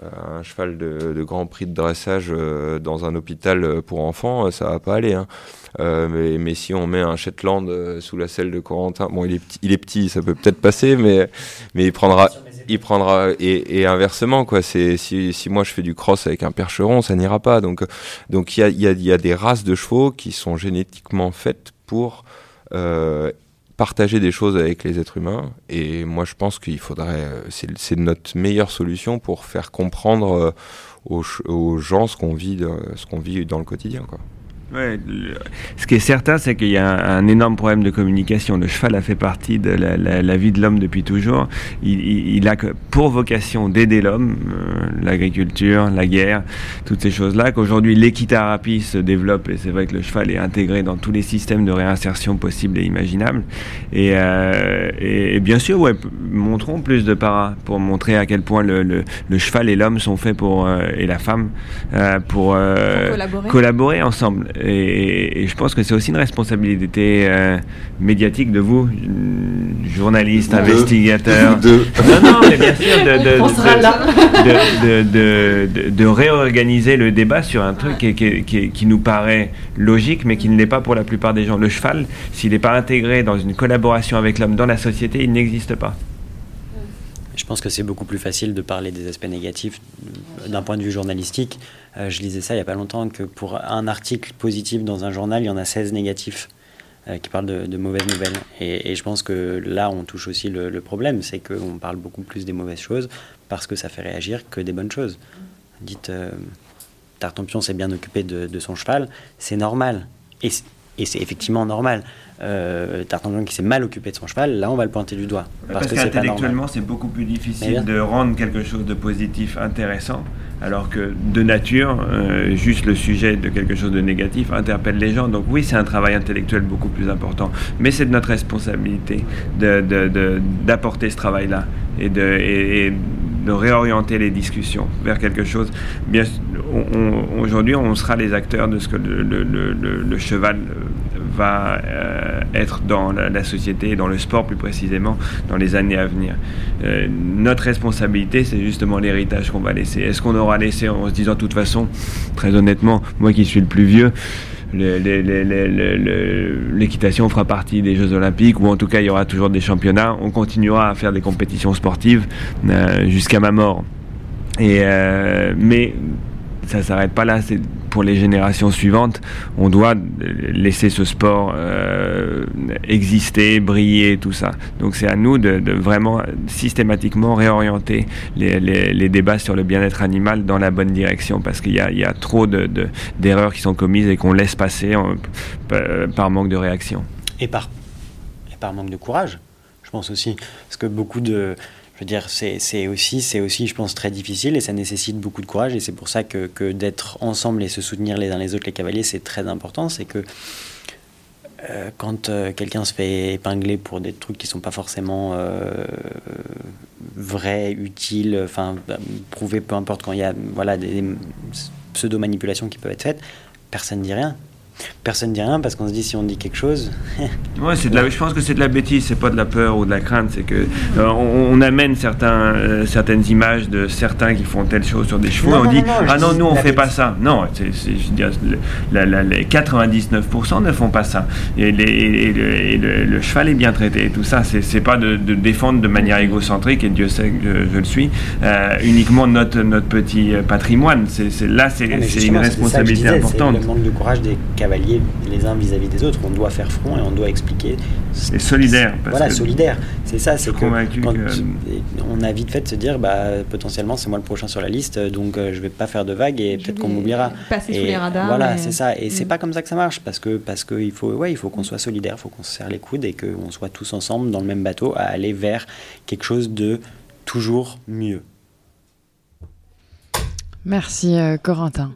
un cheval de, de, grand prix de dressage euh, dans un hôpital pour enfants, ça va pas aller. Hein. Euh, mais, mais, si on met un Shetland euh, sous la selle de Corentin, bon, il est petit, il est petit ça peut peut-être passer, mais, mais il prendra, il prendra et, et inversement quoi. C'est si, si, moi je fais du cross avec un percheron, ça n'ira pas. Donc donc il y a, y, a, y a des races de chevaux qui sont génétiquement faites pour euh, partager des choses avec les êtres humains. Et moi, je pense qu'il faudrait, c'est notre meilleure solution pour faire comprendre aux, aux gens ce qu'on vit, ce qu'on vit dans le quotidien. Quoi. Ouais, le... ce qui est certain, c'est qu'il y a un, un, énorme problème de communication. Le cheval a fait partie de la, la, la vie de l'homme depuis toujours. Il, il, il, a pour vocation d'aider l'homme, euh, l'agriculture, la guerre, toutes ces choses-là, qu'aujourd'hui l'équithérapie se développe et c'est vrai que le cheval est intégré dans tous les systèmes de réinsertion possibles et imaginables. Et, euh, et, et bien sûr, ouais, montrons plus de para pour montrer à quel point le, le, le cheval et l'homme sont faits pour, euh, et la femme, pour, pour collaborer. collaborer ensemble. Et, et, je pense que c'est aussi une responsabilité euh, médiatique de vous, journalistes, de, investigateurs. De. Non, non, mais bien sûr, de, de, de, de, réorganiser le débat sur un truc qui, qui, qui, qui, nous paraît logique, mais qui ne l'est pas pour la plupart des gens. Le cheval, s'il n'est pas intégré dans une collaboration avec l'homme dans la société, il n'existe pas. Je pense que c'est beaucoup plus facile de parler des aspects négatifs d'un point de vue journalistique. Euh, je lisais ça il n'y a pas longtemps, que pour un article positif dans un journal, il y en a 16 négatifs euh, qui parlent de, mauvaises nouvelles. Et, je pense que là, on touche aussi le, problème, c'est qu'on parle beaucoup plus des mauvaises choses parce que ça fait réagir que des bonnes choses. Dites, euh, Tartampion s'est bien occupé de, son cheval, c'est normal. Et c'est effectivement normal. Euh, qui s'est mal occupé de son cheval, là on va le pointer du doigt. Parce, parce qu'intellectuellement c'est beaucoup plus difficile de rendre quelque chose de positif intéressant, alors que de nature, euh, juste le sujet de quelque chose de négatif interpelle les gens. Donc oui, c'est un travail intellectuel beaucoup plus important, mais c'est de notre responsabilité d'apporter de, de, ce travail-là et de, et, et de réorienter les discussions vers quelque chose. Bien, aujourd'hui, on sera les acteurs de ce que le, le, le, le cheval va euh, être dans la, société dans le sport plus précisément dans les années à venir. Euh, notre responsabilité, c'est justement l'héritage qu'on va laisser. Est-ce qu'on aura laissé en se disant de toute façon, très honnêtement, moi qui suis le plus vieux, l'équitation fera partie des Jeux Olympiques ou en tout cas il y aura toujours des championnats. On continuera à faire des compétitions sportives euh, jusqu'à ma mort. Et mais ça s'arrête pas là. C'est pour les générations suivantes. On doit laisser ce sport euh, exister, briller, tout ça. Donc c'est à nous de, vraiment systématiquement réorienter les, débats sur le bien-être animal dans la bonne direction parce qu'il y, a trop d'erreurs de, qui sont commises et qu'on laisse passer en, par manque de réaction. Et par manque de courage, je pense aussi. Parce que beaucoup de je veux dire, c'est aussi, aussi, je pense, très difficile et ça nécessite beaucoup de courage. Et c'est pour ça que, d'être ensemble et se soutenir les uns les autres, les cavaliers, c'est très important. C'est que euh, quand euh, quelqu'un se fait épingler pour des trucs qui sont pas forcément euh, vrais, utiles, enfin, prouvés, peu importe, quand il y a voilà, des, des pseudo-manipulations qui peuvent être faites, personne ne dit rien personne ne dit rien parce qu'on se dit si on dit quelque chose. ouais, c'est de la, je pense que c'est de la bêtise, c'est pas de la peur ou de la crainte, c'est que euh, on, on, amène certains, euh, certaines images de certains qui font telle chose sur des chevaux, non, et on non, dit non, ah non, nous on fait pas ça. Non, c'est, je la, la, les 99% ne font pas ça. Et, les, et, le, et le, le, cheval est bien traité. Et tout ça, c'est, c'est pas de, de, défendre de manière égocentrique et Dieu sait que je, je le suis euh, uniquement notre notre petit patrimoine. C'est, là, c'est, c'est une responsabilité disais, importante. le manque de courage des cavaliers les uns vis-à-vis -vis des autres. On doit faire front et on doit expliquer. C'est solidaire. voilà, solidaire. C'est ça, c'est que, quand que... on a vite fait de se dire, bah, potentiellement, c'est moi le prochain sur la liste, donc euh, je vais pas faire de vagues et peut-être qu'on m'oubliera. Passer et sous les radars. Voilà, mais... c'est ça. Et mmh. c'est pas comme ça que ça marche, parce que parce que il faut, ouais, il faut qu'on soit solidaire, il faut qu'on se serre les coudes et qu'on soit tous ensemble dans le même bateau à aller vers quelque chose de toujours mieux. Merci euh, Corentin.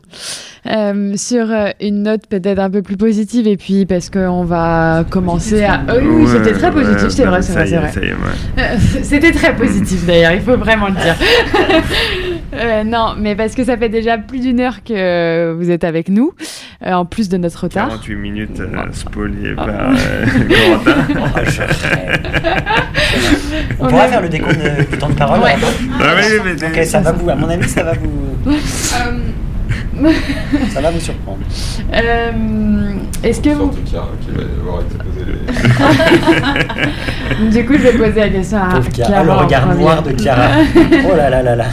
Euh, sur euh, une note peut-être un peu plus positive et puis parce qu'on va commencer à... Oh, oui, c'était très positif, c'est vrai, c'est vrai, c'est vrai. C'était très positif d'ailleurs, il faut vraiment le dire. Euh, non, mais parce que ça fait déjà plus d'une heure que vous êtes avec nous, euh, en plus de notre retard. 48 minutes euh, spoliées par euh, Corentin. Oh, je rêve. On pourra faire le décompte de- du temps de parole Ouais. Ah oui, mais Ok, ça va vous, à mon avis, ça va vous, ça va vous surprendre. Euh, Est-ce que vous... qui va devoir exposer Du coup, je vais poser la question à Chiara. Ah, le regard premier. noir de Chiara. oh là là là là.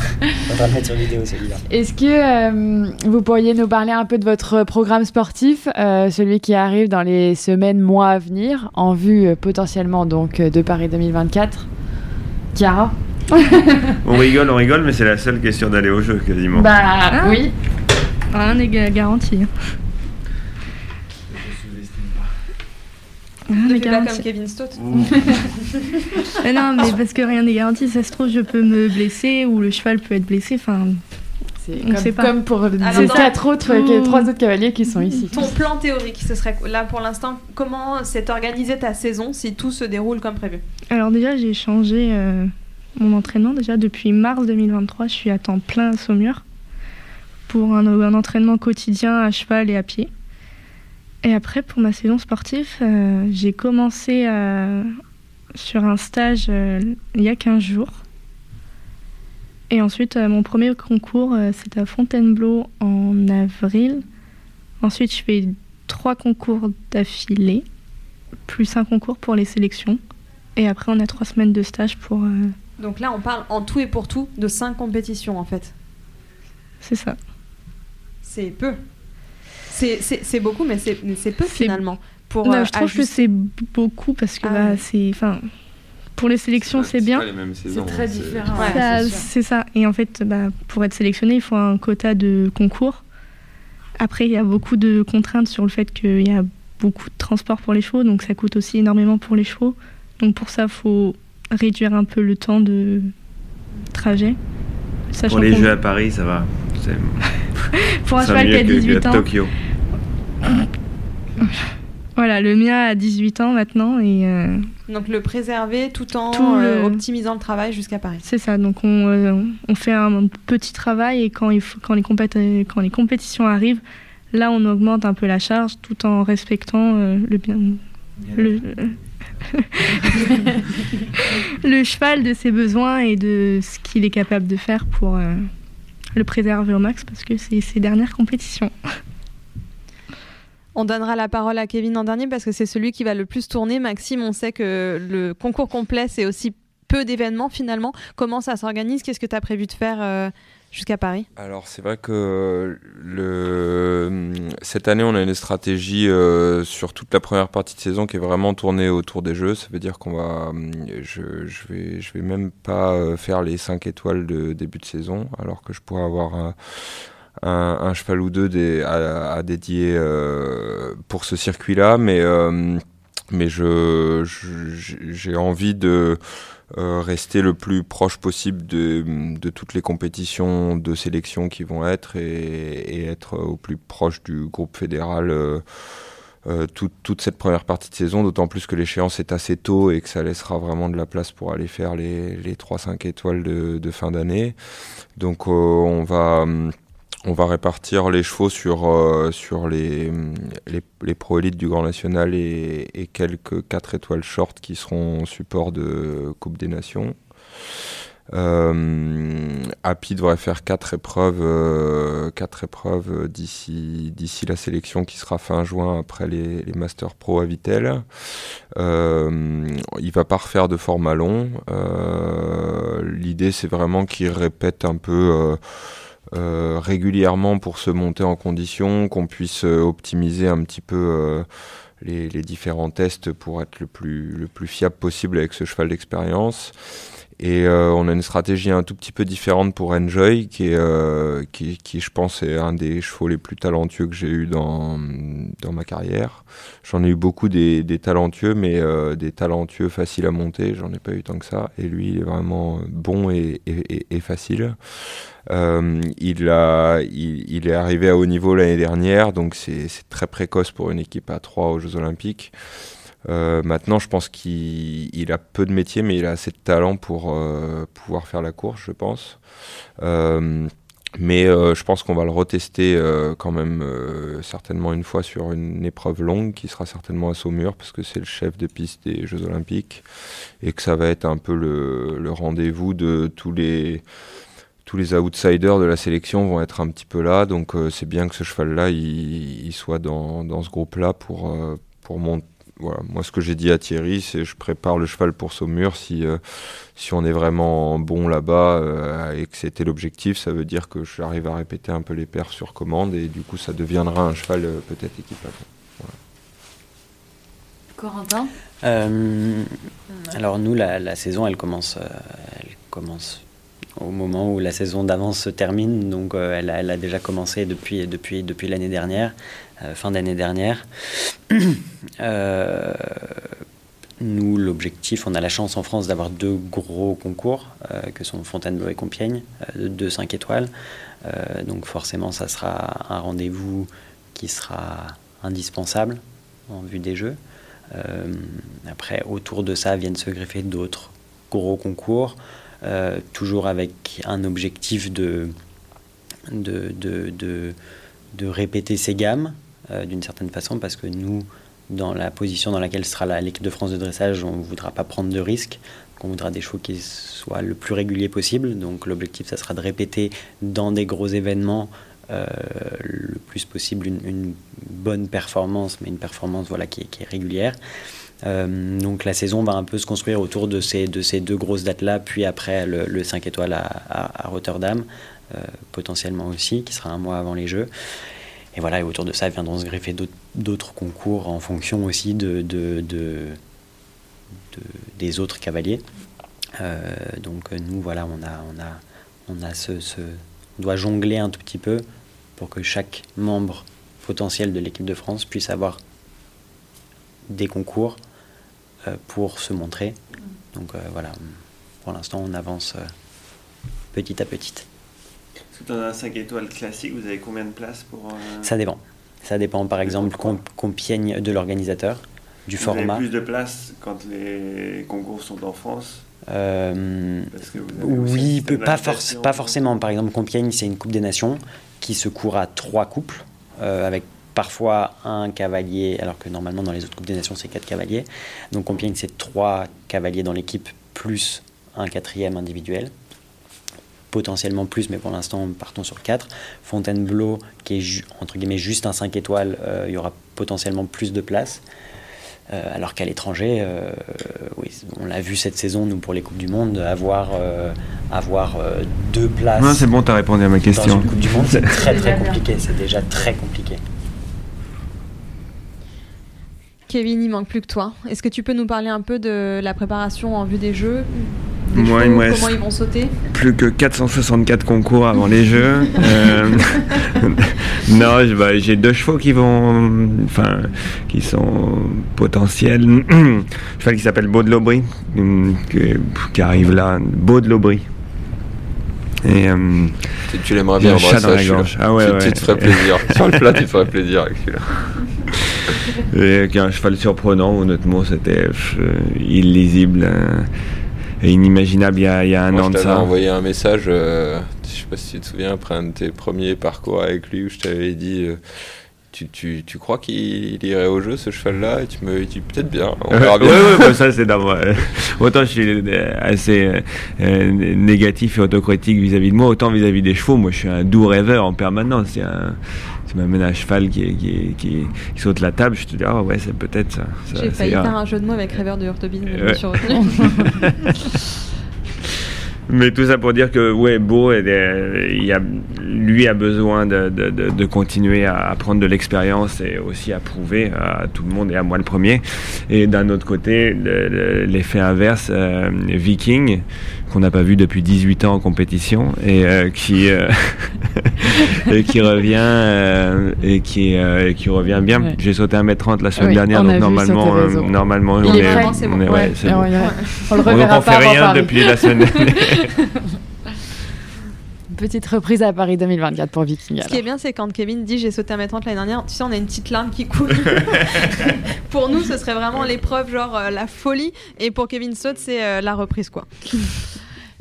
On va le mettre sur vidéo celui-là. Est-ce que euh, vous pourriez nous parler un peu de votre programme sportif, euh, celui qui arrive dans les semaines, mois à venir, en vue euh, potentiellement donc de Paris 2024 Chiara? On rigole, on rigole, mais c'est la seule question d'aller au jeu quasiment. Bah Ah. oui. Rien n'est ga- garanti. Rien Ne n'est pas comme garanti. Kevin Stott. Mais non, mais parce que rien n'est garanti. Ça se trouve, je peux me blesser ou le cheval peut être blessé. Enfin, C'est on comme, sait pas. comme pour Alors, dans autres, euh, trois autres cavaliers qui sont ici. Ton plan théorique, ce serait là pour l'instant, comment s'est organisée ta saison si tout se déroule comme prévu? Alors déjà, j'ai changé euh, mon entraînement. Déjà, depuis mars 2023, je suis à temps plein à Saumur pour un, un entraînement quotidien à cheval et à pied. Et après, pour ma saison sportive, euh, j'ai commencé euh, sur un stage euh, il y a 15 jours. Et ensuite, mon premier concours, c'est à Fontainebleau en avril. Ensuite, je fais trois concours d'affilée, plus un concours pour les sélections. Et après, on a trois semaines de stage pour. euh, Donc là, on parle en tout et pour tout de cinq compétitions en fait. c'est ça. C'est peu. C'est- C'est c'est beaucoup, mais c'est c'est peu C'est- finalement. Pour, Non, euh, je trouve que c'est beaucoup parce que Ah bah, ouais. c'est. Enfin, pour les sélections, c'est bien. saisons. très différent. C'est c'est ça. Et en fait, bah, pour être sélectionné, il faut un quota de concours. Après, il y a beaucoup de contraintes sur le fait qu'il y a beaucoup de transport pour les chevaux, donc ça coûte aussi énormément pour les chevaux. Donc pour ça, il faut réduire un peu le temps de trajet. Sachant Pour les jeux à Paris, ça va. Pour un cheval qui a que- que 18 à ans. Tokyo. Voilà, le mien a 18 ans maintenant et euh, Donc le préserver tout en Tout euh, le- optimisant le travail jusqu'à Paris. c'est ça. Donc on, euh, on fait un petit travail et quand, il faut- quand, les quand les compétitions arrivent, là on augmente un peu la charge tout en respectant euh, le bien. Le, le cheval de ses besoins et de ce qu'il est capable de faire pour euh, le préserver au max parce que c'est ses dernières compétitions. On donnera la parole à Kevin en dernier parce que c'est celui qui va le plus tourner. Maxime, on sait que le concours complet, c'est aussi peu d'événements finalement. Comment ça s'organise? Qu'est-ce que tu as prévu de faire euh, jusqu'à Paris Alors c'est vrai que cette année on a une stratégie euh, sur toute la première partie de saison qui est vraiment tournée autour des jeux. Ça veut dire qu'on va, je, je vais, je vais même pas euh, faire les 5 étoiles de début de saison, alors que je pourrais avoir un, cheval ou deux à, dédier euh, pour ce circuit-là, mais mais je- j'ai envie de euh, rester le plus proche possible de, toutes les compétitions de sélection qui vont être et, être au plus proche du groupe fédéral euh, euh, toute, cette première partie de saison, d'autant plus que l'échéance est assez tôt et que ça laissera vraiment de la place pour aller faire les, les 3-5 étoiles de, fin d'année. Donc on va... hum, on va répartir les chevaux sur, euh, les, les, les pro élites du Grand National et, quelques 4 étoiles short qui seront support de Coupe des Nations. Euh, Happy devrait faire 4 épreuves, euh, épreuves d'ici, la sélection qui sera fin juin après les, les Master Pro à Vitel. Euh, il va pas refaire de format long. L'idée c'est vraiment qu'il répète un peu euh, régulièrement pour se monter en condition, qu'on puisse euh, optimiser un petit peu euh, les, les différents tests pour être le plus, le plus fiable possible avec ce cheval d'expérience. Et euh, on a une stratégie un tout petit peu différente pour Enjoy, qui, est, euh, qui, qui, je pense, est un des chevaux les plus talentueux que j'ai eu dans, dans ma carrière. J'en ai eu beaucoup des, des talentueux, mais euh, des talentueux faciles à monter, j'en ai pas eu tant que ça. Et lui, il est vraiment bon et, et, et, facile. Euh, il, a, il, il, est arrivé à haut niveau l'année dernière, donc c'est très précoce pour une équipe à 3 aux Jeux Olympiques. Euh, maintenant, je pense qu'il il a peu de métier, mais il a assez de talent pour euh, pouvoir faire la course, je pense. Euh, mais je pense qu'on va le retester quand même certainement une fois sur une épreuve longue qui sera certainement à Saumur parce que c'est le chef de piste des Jeux Olympiques et que ça va être un peu le, rendez-vous de tous les tous les outsiders de la sélection vont être un petit peu là, donc c'est bien que ce cheval-là il, il soit dans, dans ce groupe-là pour euh, pour mon voilà moi ce que j'ai dit à Thierry c'est je prépare le cheval pour Saumur si euh, si on est vraiment bon là-bas euh, et que c'était l'objectif ça veut dire que j'arrive à répéter un peu les perfs sur commande et du coup ça deviendra un cheval euh, peut-être équipable. Voilà. Corentin? Euh, alors nous, la, la saison, elle commence, euh, elle commence au moment où la saison d'avance se termine. Donc euh, elle, a, elle a déjà commencé depuis, depuis, depuis l'année dernière, fin d'année dernière. Euh, nous, l'objectif, on a la chance en France d'avoir deux gros concours, euh, que sont Fontainebleau et Compiègne, euh, de deux 5 étoiles. Euh, donc forcément, ça sera un rendez-vous qui sera indispensable en vue des Jeux. Euh, après, autour de ça viennent se greffer d'autres gros concours, euh, toujours avec un objectif de, de, de, de répéter ces gammes euh, d'une certaine façon, parce que nous, dans la position dans laquelle sera l'équipe de France de dressage, on ne voudra pas prendre de risques. On voudra des chevaux qui soient le plus réguliers possible. Donc l'objectif, ça sera de répéter dans des gros événements euh, le plus possible une, bonne performance, mais une performance voilà, qui, est- régulière. Euh, donc la saison va un peu se construire autour de ces, de ces deux grosses dates-là, puis après le, le 5 étoiles à, Rotterdam, potentiellement aussi, qui sera un mois avant les Jeux. Et voilà, et autour de ça viendront se greffer d'autres- concours en fonction aussi de, de, de- de- des autres cavaliers. Euh, donc euh, nous, voilà, on a, on a, on a on doit jongler un tout petit peu pour que chaque membre potentiel de l'équipe de France puisse avoir des concours euh, pour se montrer. Donc voilà, pour l'instant, on avance petit à petit. Dans un 5 étoiles classique, vous avez combien de places pour. euh, Ça dépend. Ça dépend par exemple com- Compiègne de l'organisateur, du vous format. avez plus de places quand les concours sont en France Euh, Parce que vous oui, pas forcément. Par exemple, Compiègne, c'est une Coupe des Nations qui se court à trois couples, euh, avec parfois un cavalier, alors que normalement dans les autres Coupes des Nations, c'est quatre cavaliers. Donc Compiègne, c'est trois cavaliers dans l'équipe, plus un quatrième individuel. Potentiellement plus, mais pour l'instant, partons sur 4. Fontainebleau, qui est entre guillemets juste un 5 étoiles, euh, il y aura potentiellement plus de places. Euh, alors qu'à l'étranger, euh, oui, on l'a vu cette saison, nous, pour les Coupes du Monde, avoir, euh, avoir euh, deux places. Non, c'est bon, t'as répondu à ma question. Dans une Coupe du Monde, c'est très très compliqué. C'est déjà très compliqué. Kevin, il manque plus que toi. Est-ce que tu peux nous parler un peu de la préparation en vue des Jeux? Des Moi, chevaux, Comment ils vont sauter Plus que 464 concours avant les Jeux. Euh, non, bah, j'ai deux chevaux qui vont, enfin, qui sont potentiels. Un cheval qui s'appelle Beau de l'Aubry, qui arrive là, Beau de l'Aubry. Et euh, Tu, tu l'aimerais bien un chat dans la gorge. Ah ouais, tu, ouais. tu te ferais plaisir. Sur le plat, tu te ferais plaisir avec celui-là. Et qui est un cheval surprenant, honnêtement, c'était euh, illisible euh, et inimaginable il y a, il y a un Moi, an je de t'avais ça. envoyé un message, euh, je sais pas si tu te souviens, après un de tes premiers parcours avec lui, où je t'avais dit euh, tu, tu, tu crois qu'il irait au jeu ce cheval-là? Et tu me dis peut-être bien, on verra bien. ouais, ouais, bah, ça c'est d'avoir. euh, autant je suis euh, assez euh, négatif et autocritique vis-à-vis de moi, autant vis-à-vis des chevaux. Moi, je suis un doux rêveur en permanence. Un, tu m'amènes un cheval qui, est- qui, est- qui, qui saute la table, je te dis ah ouais, c'est peut-être ça. ça J'ai ça failli faire un jeu de mots avec rêveur de Hurtebise, mais je me suis retenue. Mais tout ça pour dire que ouais, Beau, il a, lui a besoin de, de, de, de continuer à, à prendre de l'expérience et aussi à prouver à tout le monde et à moi le premier. Et d'un autre côté, le- le- l'effet inverse, euh, Viking, qu'on n'a pas vu depuis 18 ans en compétition et euh, qui euh, et qui revient euh, et qui euh, et qui revient bien. Ouais. J'ai sauté 1m30 la semaine Oui, dernière, donc normalement, euh, normalement, Il on est on ouais, Ouais, bon. on, le reverra on fait pas avant rien Paris. depuis la semaine dernière. petite reprise à Paris 2024 pour Viking. Ce qui est bien, c'est quand Kevin dit j'ai sauté à mes 30 l'année dernière, tu sais, on a une petite larme qui coule. pour nous, ce serait vraiment l'épreuve, genre euh, la folie. Et pour Kevin Saute, c'est euh, la reprise, quoi.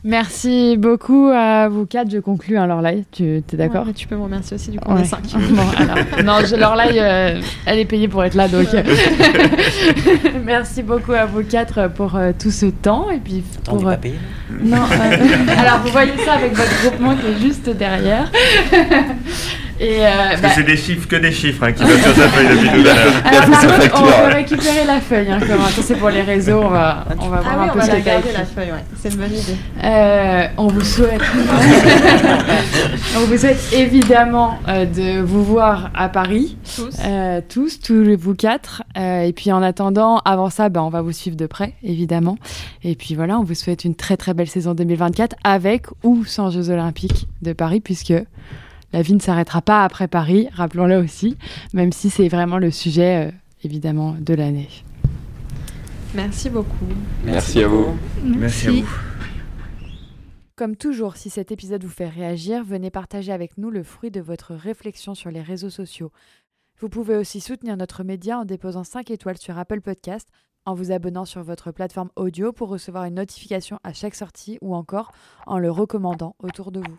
Merci beaucoup à vous quatre. Je conclus hein, Lorlaï. Tu es d'accord Ouais, Tu peux me remercier aussi, du coup, on Ouais. est 5. Bon, alors, non, je, Lorlaï, euh, elle est payée pour être là, donc. euh, Merci beaucoup à vous quatre pour euh, tout ce temps et puis Attends, pour. on n'est euh, pas payé Non. euh, alors vous voyez ça avec votre groupement qui est juste derrière. Et euh, Parce bah, que c'est des chiffres, que des chiffres hein, qui doivent sur sa feuille depuis tout à l'heure. alors, par contre, on peut récupérer la feuille. Hein, Corentin. Ça, c'est pour les réseaux. On va, on va voir Ah oui, un on peu va ce t'as garder écrit. la feuille, ouais. C'est une bonne idée. Euh, on vous souhaite, on vous souhaite évidemment euh, de vous voir à Paris, Tous. Euh, tous, tous les- vous quatre. Euh, et puis en attendant, avant ça, ben, on va vous suivre de près, évidemment. Et puis voilà, on vous souhaite une très très belle saison 2024 avec ou sans Jeux Olympiques de Paris, puisque la vie ne s'arrêtera pas après Paris, rappelons-le aussi, même si c'est vraiment le sujet, euh, évidemment, de l'année. Merci beaucoup. Merci à vous. Merci à vous. Comme toujours, si cet épisode vous fait réagir, venez partager avec nous le fruit de votre réflexion sur les réseaux sociaux. Vous pouvez aussi soutenir notre média en déposant 5 étoiles sur Apple Podcast, en vous abonnant sur votre plateforme audio pour recevoir une notification à chaque sortie ou encore en le recommandant autour de vous.